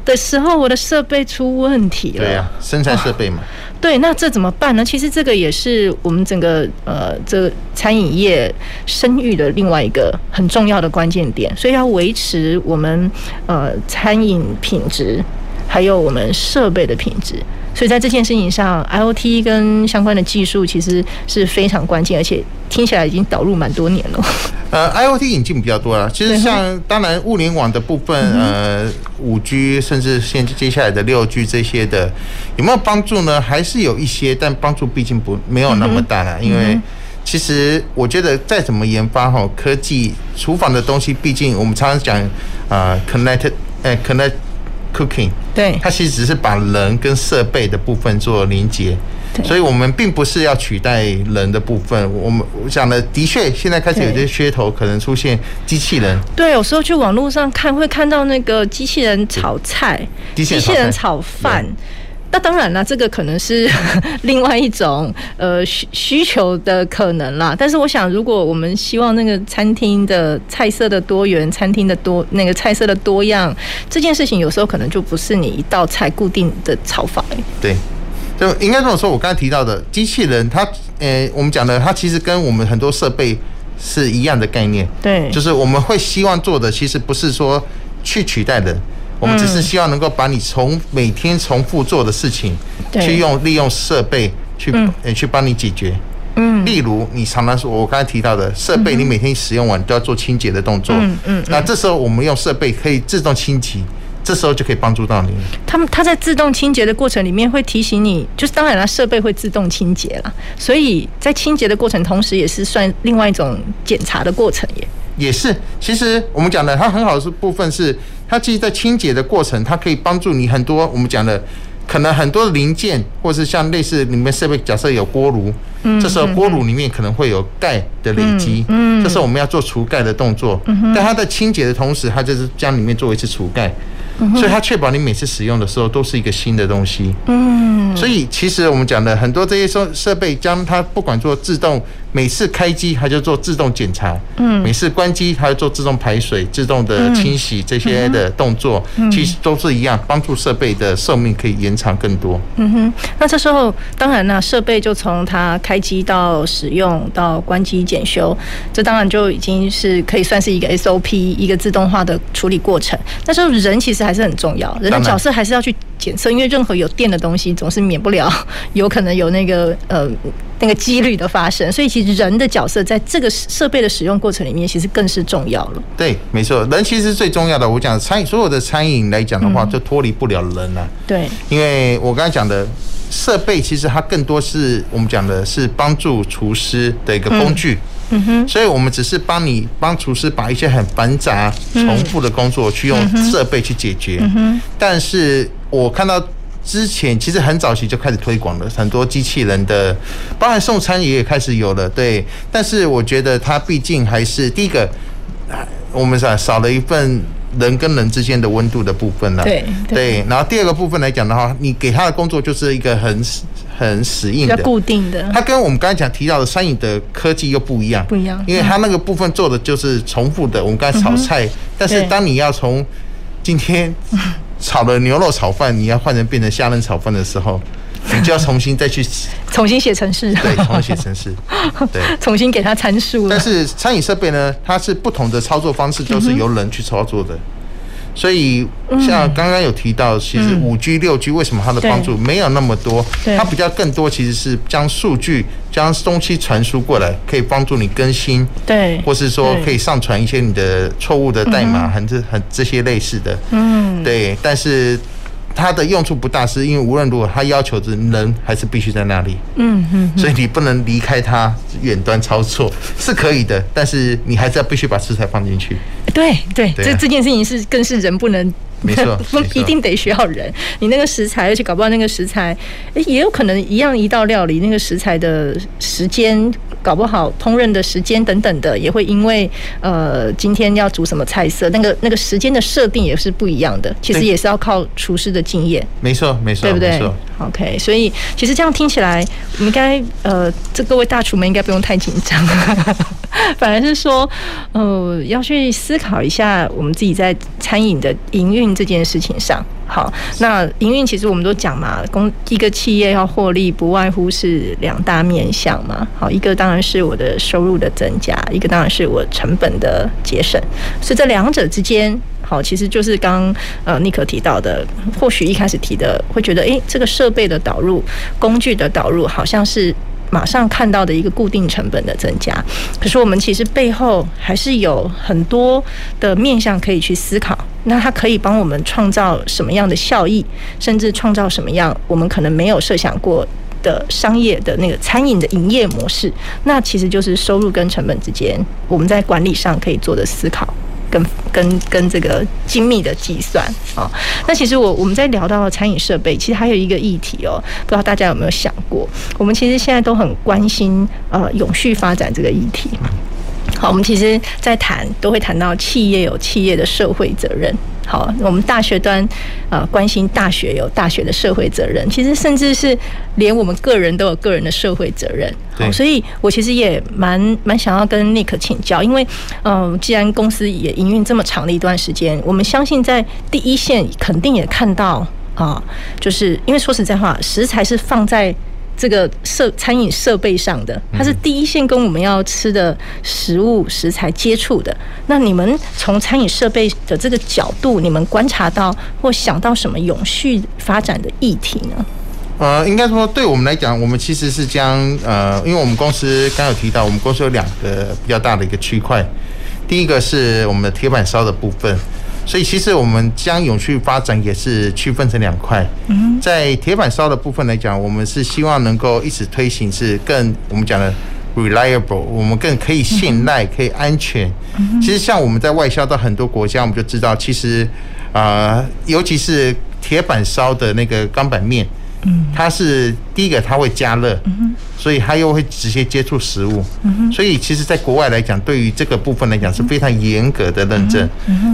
的时候，我的设备出问题了。对呀，生产设备嘛。对，那这怎么办呢？其实这个也是我们整个呃这个餐饮业声誉的另外一个很重要的关键点，所以要维持我们呃餐饮品质，还有我们设备的品质。所以在这件事情上，IoT 跟相关的技术其实是非常关键，而且听起来已经导入蛮多年了。呃，IoT 引进比较多了。其实像当然物联网的部分，呃，五 G 甚至现接下来的六 G 这些的，有没有帮助呢？还是有一些，但帮助毕竟不没有那么大了。因为其实我觉得再怎么研发哈，科技厨房的东西，毕竟我们常常讲啊，connected，哎，connect。Cooking，对，它其实只是把人跟设备的部分做连接，所以我们并不是要取代人的部分。我们我想的，的确现在开始有些噱头，可能出现机器人。对，有时候去网络上看，会看到那个机器人炒菜，机器人炒饭。那当然了，这个可能是 [LAUGHS] 另外一种呃需需求的可能啦。但是我想，如果我们希望那个餐厅的菜色的多元，餐厅的多那个菜色的多样，这件事情有时候可能就不是你一道菜固定的炒法。对，就应该这么说。我刚才提到的机器人，它呃，我们讲的它其实跟我们很多设备是一样的概念。对，就是我们会希望做的，其实不是说去取代人。我们只是希望能够把你从每天重复做的事情，去用利用设备去呃去帮你解决。嗯，例如你常常说，我刚才提到的设备，你每天使用完都要做清洁的动作。嗯嗯。那这时候我们用设备可以自动清洁，这时候就可以帮助到你。他们他在自动清洁的过程里面会提醒你，就是当然了，设备会自动清洁了，所以在清洁的过程同时也是算另外一种检查的过程耶。也是，其实我们讲的它很好的部分是，它其实，在清洁的过程，它可以帮助你很多。我们讲的可能很多零件，或是像类似里面设备，假设有锅炉，嗯，这时候锅炉里面可能会有钙的累积，嗯，这时候我们要做除钙的动作，嗯，但它在清洁的同时，它就是将里面做一次除钙。所以它确保你每次使用的时候都是一个新的东西。嗯，所以其实我们讲的很多这些设设备，将它不管做自动，每次开机它就做自动检查，嗯，每次关机它就做自动排水、自动的清洗这些的动作，其实都是一样，帮助设备的寿命可以延长更多。嗯哼，那这时候当然呢，设备就从它开机到使用到关机检修，这当然就已经是可以算是一个 SOP，一个自动化的处理过程。那时候人其实还还是很重要，人的角色还是要去检测，因为任何有电的东西总是免不了有可能有那个呃那个几率的发生，所以其实人的角色在这个设备的使用过程里面，其实更是重要了。对，没错，人其实最重要的。我讲餐饮，所有的餐饮来讲的话，就脱离不了人了。对，因为我刚才讲的设备，其实它更多是我们讲的是帮助厨师的一个工具。嗯哼，所以我们只是帮你帮厨师把一些很繁杂、重复的工作去用设备去解决。嗯哼，但是我看到之前其实很早期就开始推广了，很多机器人的，包含送餐也开始有了。对，但是我觉得它毕竟还是第一个，我们少少了一份人跟人之间的温度的部分了。对对，然后第二个部分来讲的话，你给他的工作就是一个很。很死硬的，固定的。它跟我们刚才讲提到的餐饮的科技又不一样，不一样，因为它那个部分做的就是重复的。我们刚才炒菜，嗯、但是当你要从今天 [LAUGHS] 炒了牛肉炒饭，你要换成变成虾仁炒饭的时候，你就要重新再去 [LAUGHS] 重新写程式，对，重新写程式，[LAUGHS] 对，重新给它参数。但是餐饮设备呢，它是不同的操作方式，都是由人去操作的。嗯所以，像刚刚有提到，其实五 G、六 G 为什么它的帮助没有那么多？它比较更多其实是将数据、将东西传输过来，可以帮助你更新，对，或是说可以上传一些你的错误的代码，很这很这些类似的，嗯，对，但是。它的用处不大，是因为无论如何，它要求的人还是必须在那里。嗯嗯，所以你不能离开它远端操作是可以的，但是你还是要必须把食材放进去。对对，这这件事情是更是人不能。没错，一定得需要人。你那个食材，而且搞不好那个食材，诶，也有可能一样一道料理，那个食材的时间，搞不好烹饪的时间等等的，也会因为呃，今天要煮什么菜色，那个那个时间的设定也是不一样的。其实也是要靠厨师的经验。没错，没错，对不对？OK，所以其实这样听起来，我们应该呃，这各位大厨们应该不用太紧张，[LAUGHS] 反而是说，呃，要去思考一下我们自己在餐饮的营运。这件事情上，好，那营运其实我们都讲嘛，公一个企业要获利，不外乎是两大面向嘛。好，一个当然是我的收入的增加，一个当然是我成本的节省。所以这两者之间，好，其实就是刚呃尼克提到的，或许一开始提的会觉得，诶，这个设备的导入、工具的导入，好像是。马上看到的一个固定成本的增加，可是我们其实背后还是有很多的面向可以去思考。那它可以帮我们创造什么样的效益，甚至创造什么样我们可能没有设想过的商业的那个餐饮的营业模式？那其实就是收入跟成本之间，我们在管理上可以做的思考。跟跟跟这个精密的计算啊，那其实我我们在聊到餐饮设备，其实还有一个议题哦，不知道大家有没有想过？我们其实现在都很关心呃永续发展这个议题。好，我们其实，在谈都会谈到企业有企业的社会责任。好，我们大学端啊、呃，关心大学有大学的社会责任，其实甚至是连我们个人都有个人的社会责任。好，所以我其实也蛮蛮想要跟 Nick 请教，因为嗯、呃，既然公司也营运这么长的一段时间，我们相信在第一线肯定也看到啊，就是因为说实在话，食材是放在。这个设餐饮设备上的，它是第一线跟我们要吃的食物食材接触的。那你们从餐饮设备的这个角度，你们观察到或想到什么永续发展的议题呢？呃，应该说对我们来讲，我们其实是将呃，因为我们公司刚有提到，我们公司有两个比较大的一个区块，第一个是我们的铁板烧的部分。所以其实我们将永续发展也是区分成两块。在铁板烧的部分来讲，我们是希望能够一直推行是更我们讲的 reliable，我们更可以信赖、可以安全。其实像我们在外销到很多国家，我们就知道，其实啊，尤其是铁板烧的那个钢板面。嗯，它是第一个，它会加热，所以它又会直接接触食物，所以其实，在国外来讲，对于这个部分来讲是非常严格的认证，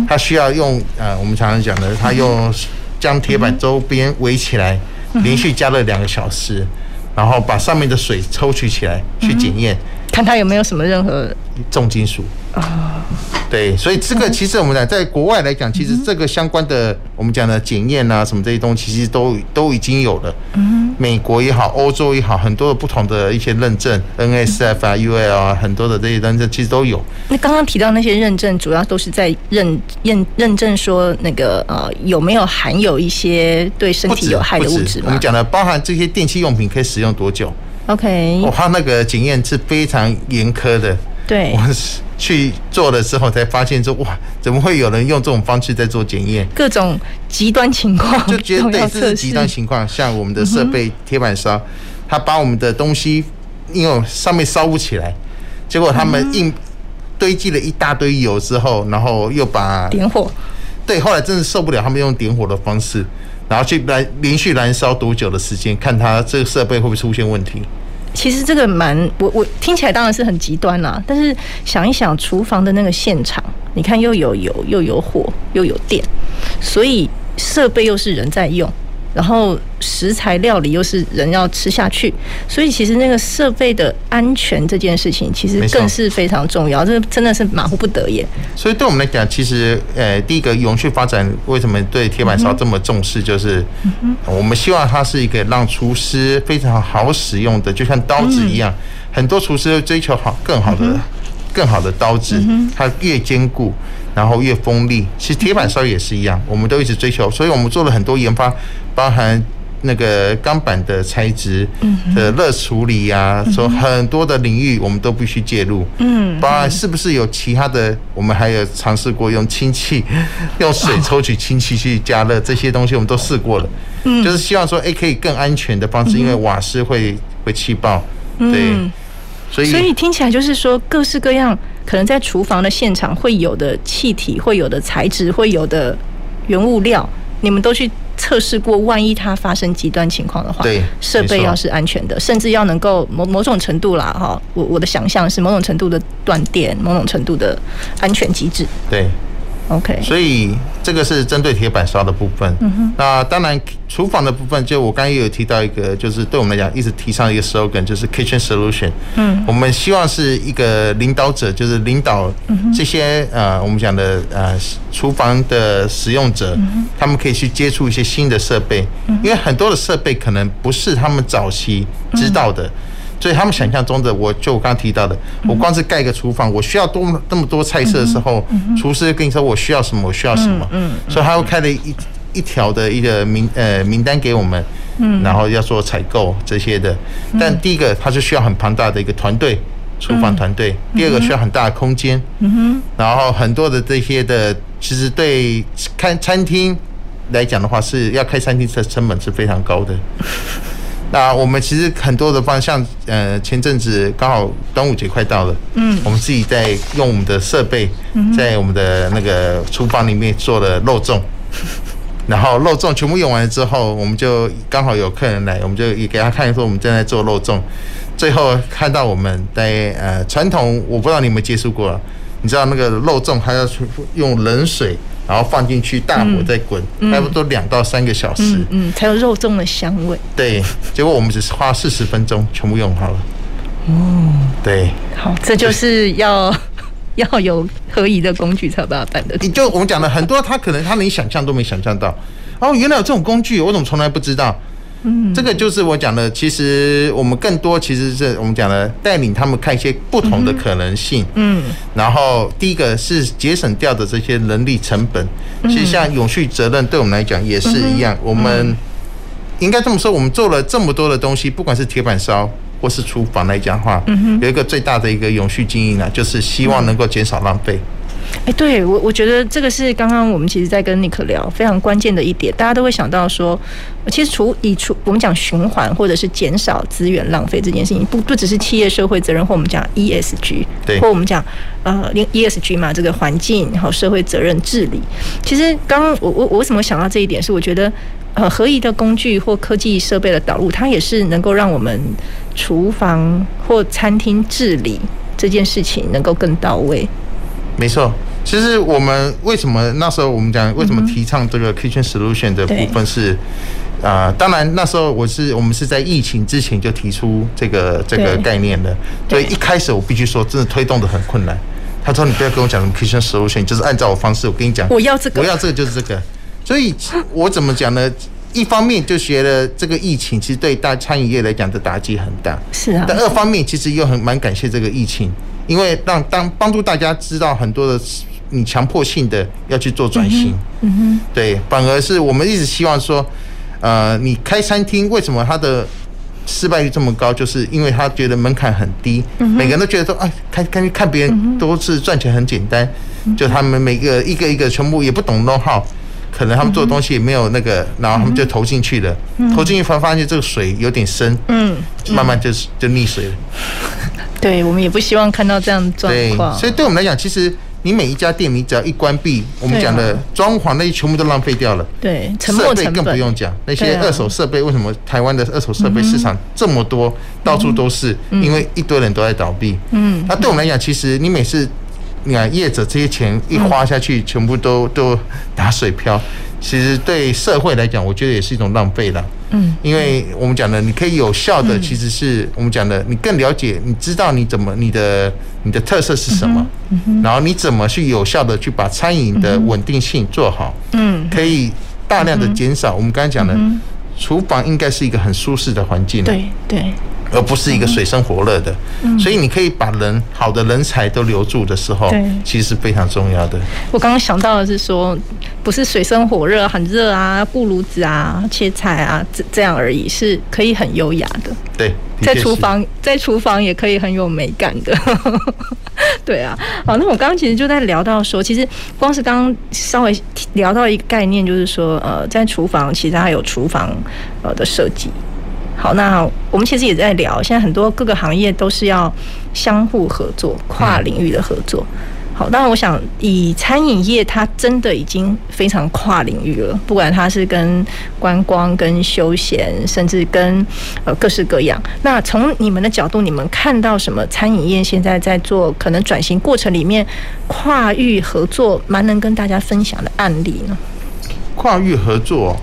它需要用呃，我们常常讲的，它用将铁板周边围起来，连续加热两个小时，然后把上面的水抽取起来去检验，看它有没有什么任何重金属啊。对，所以这个其实我们讲，在国外来讲，其实这个相关的我们讲的检验啊，什么这些东西，其实都都已经有了。嗯，美国也好，欧洲也好，很多的不同的一些认证，NSF 啊、UL 啊，很多的这些认证其实都有。那刚刚提到那些认证，主要都是在认认认证说那个呃有没有含有一些对身体有害的物质？我们讲的包含这些电器用品可以使用多久？OK，哦，它那个检验是非常严苛的。对。我去做的时候，才发现说哇，怎么会有人用这种方式在做检验？各种极端情况，就觉得对，这是极端情况。像我们的设备铁板烧，他把我们的东西，因为上面烧不起来，结果他们硬堆积了一大堆油之后，然后又把点火。对，后来真的受不了，他们用点火的方式，然后去来连续燃烧多久的时间，看他这个设备会不会出现问题。其实这个蛮我我听起来当然是很极端啦，但是想一想厨房的那个现场，你看又有油又有火又有电，所以设备又是人在用。然后食材料理又是人要吃下去，所以其实那个设备的安全这件事情，其实更是非常重要。这真的是马虎不得也。所以对我们来讲，其实呃，第一个永续发展为什么对铁板烧这么重视，就是我们希望它是一个让厨师非常好使用的，就像刀子一样。很多厨师都追求好更好的、更好的刀子，它越坚固。然后越锋利，其实铁板烧也是一样，我们都一直追求，所以我们做了很多研发，包含那个钢板的材质的热处理呀，说很多的领域我们都必须介入。嗯，包含是不是有其他的，我们还有尝试过用氢气，[LAUGHS] 用水抽取氢气去加热这些东西，我们都试过了。嗯，就是希望说，哎，可以更安全的方式，因为瓦斯会会气爆。对，所以所以听起来就是说各式各样。可能在厨房的现场会有的气体、会有的材质、会有的原物料，你们都去测试过。万一它发生极端情况的话，对，设备要是安全的，甚至要能够某某种程度啦，哈，我我的想象是某种程度的断电，某种程度的安全机制。对。OK，所以这个是针对铁板烧的部分。嗯哼。那当然，厨房的部分，就我刚刚也有提到一个，就是对我们来讲一直提倡一个 slogan，就是 Kitchen Solution。嗯。我们希望是一个领导者，就是领导这些呃，我们讲的呃，厨房的使用者，他们可以去接触一些新的设备，因为很多的设备可能不是他们早期知道的。所以他们想象中的，我就我刚刚提到的，我光是盖一个厨房，我需要多那么多菜色的时候，厨师跟你说我需要什么，我需要什么，所以他会开了一一条的一个名呃名单给我们，然后要做采购这些的。但第一个，它是需要很庞大的一个团队，厨房团队；第二个，需要很大的空间，嗯然后很多的这些的，其实对开餐厅来讲的话，是要开餐厅的成本是非常高的。那我们其实很多的方向，呃，前阵子刚好端午节快到了，嗯，我们自己在用我们的设备，在我们的那个厨房里面做了肉粽，[LAUGHS] 然后肉粽全部用完了之后，我们就刚好有客人来，我们就也给他看说我们正在做肉粽，最后看到我们在呃传统，我不知道你有没有接触过，你知道那个肉粽还要去用冷水然后放进去大火再滚，差不多两到三个小时，嗯，嗯，才有肉粽的香味。对，结果我们只是花四十分钟全部用好了。哦，对，好，这就是要 [LAUGHS] 要有合宜的工具才有办法办得。你就我们讲的很多，他可能他连想象都没想象到。哦，原来有这种工具，我怎么从来不知道？嗯，这个就是我讲的。其实我们更多其实是我们讲的带领他们看一些不同的可能性。嗯，然后第一个是节省掉的这些人力成本。其实像永续责任对我们来讲也是一样。我们应该这么说，我们做了这么多的东西，不管是铁板烧或是厨房来讲的话，有一个最大的一个永续经营呢，就是希望能够减少浪费。哎，对我，我觉得这个是刚刚我们其实在跟尼克聊非常关键的一点，大家都会想到说，其实除以除我们讲循环或者是减少资源浪费这件事情，不不只是企业社会责任，或我们讲 ESG，对，或我们讲呃连 ESG 嘛，这个环境然后社会责任治理。其实刚刚我我我为什么想到这一点，是我觉得呃合宜的工具或科技设备的导入，它也是能够让我们厨房或餐厅治理这件事情能够更到位。没错，其实我们为什么那时候我们讲为什么提倡这个 Kitchen Solution 的部分是，啊、呃，当然那时候我是我们是在疫情之前就提出这个这个概念的，所以一开始我必须说真的推动的很困难。他说你不要跟我讲什么 Kitchen Solution，就是按照我方式，我跟你讲，我要这个，我要这个就是这个。所以我怎么讲呢？一方面就觉得这个疫情其实对大餐饮业来讲的打击很大，是啊。但二方面其实又很蛮感谢这个疫情。因为让当帮助大家知道很多的，你强迫性的要去做转型，嗯哼，对，反而是我们一直希望说，呃，你开餐厅为什么它的失败率这么高？就是因为他觉得门槛很低，每个人都觉得说，哎，看看看别人都是赚钱很简单，就他们每个一个一个全部也不懂 know how，可能他们做的东西也没有那个，然后他们就投进去了，投进去发发现这个水有点深，嗯，慢慢就是就溺水了。[LAUGHS] 对，我们也不希望看到这样的状况。所以对我们来讲，其实你每一家店，你只要一关闭，我们讲的装潢那些全部都浪费掉了。对，设备更不用讲，那些二手设备，为什么台湾的二手设备市场这么多，到处都是？因为一堆人都在倒闭。嗯，那对我们来讲，其实你每次你看业者这些钱一花下去，全部都都打水漂。其实对社会来讲，我觉得也是一种浪费了。嗯，因为我们讲的，你可以有效的，其实是我们讲的，你更了解，你知道你怎么你的你的特色是什么，然后你怎么去有效的去把餐饮的稳定性做好。嗯，可以大量的减少我们刚才讲的，厨房应该是一个很舒适的环境。对对。而不是一个水深火热的，所以你可以把人好的人才都留住的时候，其实是非常重要的。我刚刚想到的是说，不是水深火热、很热啊，顾炉子啊、切菜啊这这样而已，是可以很优雅的。对，在厨房，在厨房也可以很有美感的。[LAUGHS] 对啊，好，那我刚刚其实就在聊到说，其实光是刚刚稍微聊到一个概念，就是说，呃，在厨房其实它还有厨房呃的设计。好，那我们其实也在聊，现在很多各个行业都是要相互合作、跨领域的合作。好，当然我想以餐饮业，它真的已经非常跨领域了，不管它是跟观光、跟休闲，甚至跟呃各式各样。那从你们的角度，你们看到什么餐饮业现在在做可能转型过程里面跨域合作，蛮能跟大家分享的案例呢？跨域合作。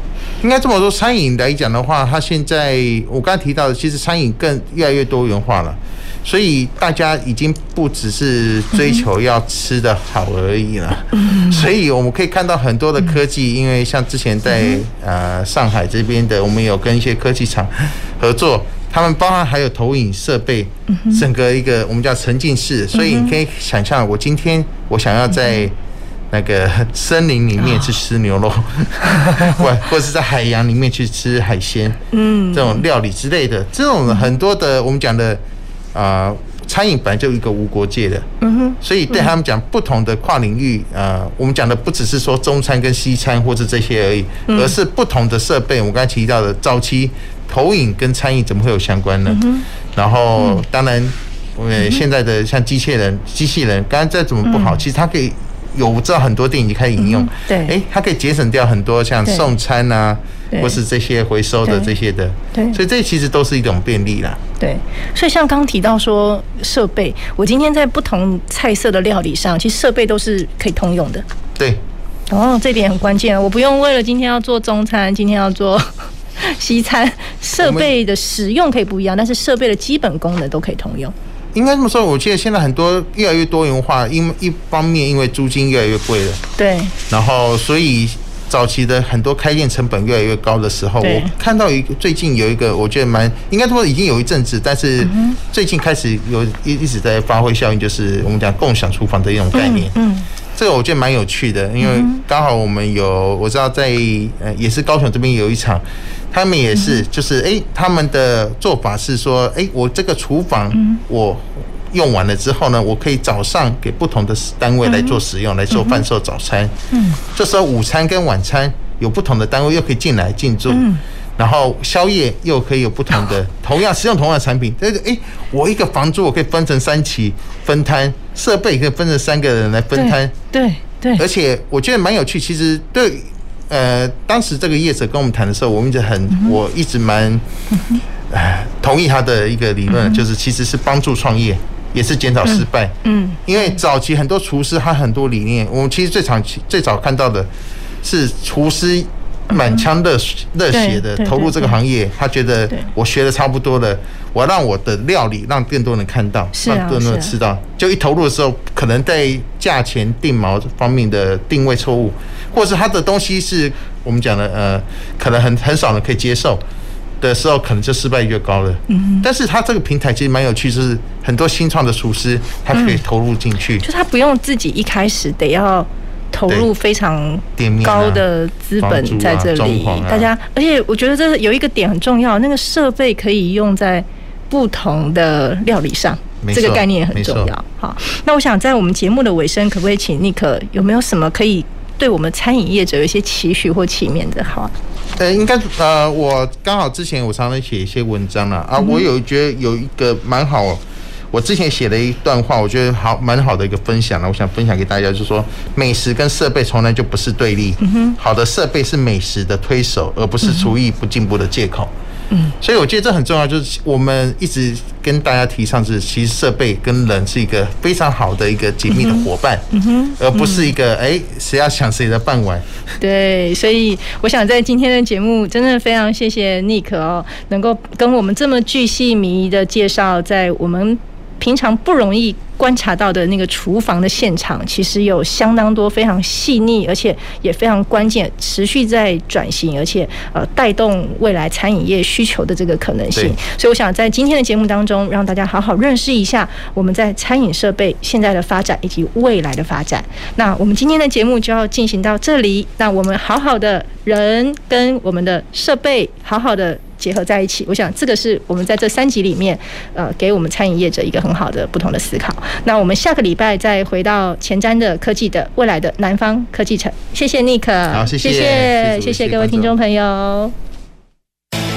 应该这么说，餐饮来讲的话，它现在我刚才提到的，其实餐饮更越来越多元化了，所以大家已经不只是追求要吃的好而已了。所以我们可以看到很多的科技，因为像之前在呃上海这边的，我们有跟一些科技厂合作，他们包含还有投影设备，整个一个我们叫沉浸式，所以你可以想象，我今天我想要在。那个森林里面去吃牛肉，[LAUGHS] 或或是在海洋里面去吃海鲜，嗯，这种料理之类的，这种很多的我们讲的啊，餐饮本来就一个无国界的，嗯哼，所以对他们讲不同的跨领域啊，我们讲的不只是说中餐跟西餐或者这些而已，而是不同的设备。我刚才提到的早期投影跟餐饮怎么会有相关呢？然后当然，呃，现在的像机器人、机器人，刚刚再怎么不好，其实它可以。有我知道很多店已经开始应用，对，哎，它可以节省掉很多像送餐啊，或是这些回收的这些的，对，所以这其实都是一种便利啦。对，所以像刚提到说设备，我今天在不同菜色的料理上，其实设备都是可以通用的。对，哦，这点很关键，我不用为了今天要做中餐，今天要做西餐，设备的使用可以不一样，但是设备的基本功能都可以通用。应该这么说，我记得现在很多越来越多元化，因一方面因为租金越来越贵了，对，然后所以早期的很多开店成本越来越高的时候，我看到一个最近有一个，我觉得蛮应该说已经有一阵子，但是最近开始有一一直在发挥效应，就是我们讲共享厨房的一种概念。嗯，这个我觉得蛮有趣的，因为刚好我们有我知道在呃也是高雄这边有一场。他们也是，就是哎，他们的做法是说，哎，我这个厨房我用完了之后呢，我可以早上给不同的单位来做使用，来做贩售早餐。嗯，这时候午餐跟晚餐有不同的单位又可以进来进驻，然后宵夜又可以有不同的，[LAUGHS] 同样使用同样的产品。但是哎，我一个房租我可以分成三期分摊，设备可以分成三个人来分摊。对对，而且我觉得蛮有趣，其实对。呃，当时这个业者跟我们谈的时候，我们一直很，我一直蛮，哎，同意他的一个理论，就是其实是帮助创业，也是减少失败。嗯，因为早期很多厨师他很多理念，我们其实最常最早看到的是厨师满腔热热血的投入这个行业，他觉得我学的差不多了，我让我的料理让更多人看到，让更多人吃到。就一投入的时候，可能在价钱定锚方面的定位错误。或是他的东西是我们讲的呃，可能很很少人可以接受的时候，可能就失败越高了。嗯，但是他这个平台其实蛮有趣，就是很多新创的厨师他可以投入进去，就他不用自己一开始得要投入非常高的资本在这里。大家，而且我觉得这有一个点很重要，那个设备可以用在不同的料理上，这个概念也很重要。好，那我想在我们节目的尾声，可不可以请尼克有没有什么可以？对我们餐饮业者有一些期许或期勉的好，呃，应该呃，我刚好之前我常常写一些文章了啊，我有觉得有一个蛮好，我之前写了一段话，我觉得好蛮好的一个分享了，我想分享给大家，就是说美食跟设备从来就不是对立，好的设备是美食的推手，而不是厨艺不进步的借口。嗯，所以我觉得这很重要，就是我们一直跟大家提倡是，其实设备跟人是一个非常好的一个紧密的伙伴，嗯哼，而不是一个哎谁要抢谁的饭碗。对，所以我想在今天的节目，真的非常谢谢尼克哦，能够跟我们这么巨细靡遗的介绍，在我们平常不容易。观察到的那个厨房的现场，其实有相当多非常细腻，而且也非常关键，持续在转型，而且呃带动未来餐饮业需求的这个可能性。所以我想在今天的节目当中，让大家好好认识一下我们在餐饮设备现在的发展以及未来的发展。那我们今天的节目就要进行到这里，那我们好好的人跟我们的设备好好的结合在一起，我想这个是我们在这三集里面呃给我们餐饮业者一个很好的不同的思考。那我们下个礼拜再回到前瞻的科技的未来的南方科技城，谢谢尼克，好，谢谢，谢谢，谢谢各位听众朋友。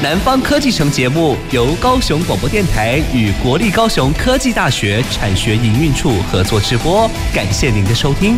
南方科技城节目由高雄广播电台与国立高雄科技大学产学营运处合作直播，感谢您的收听。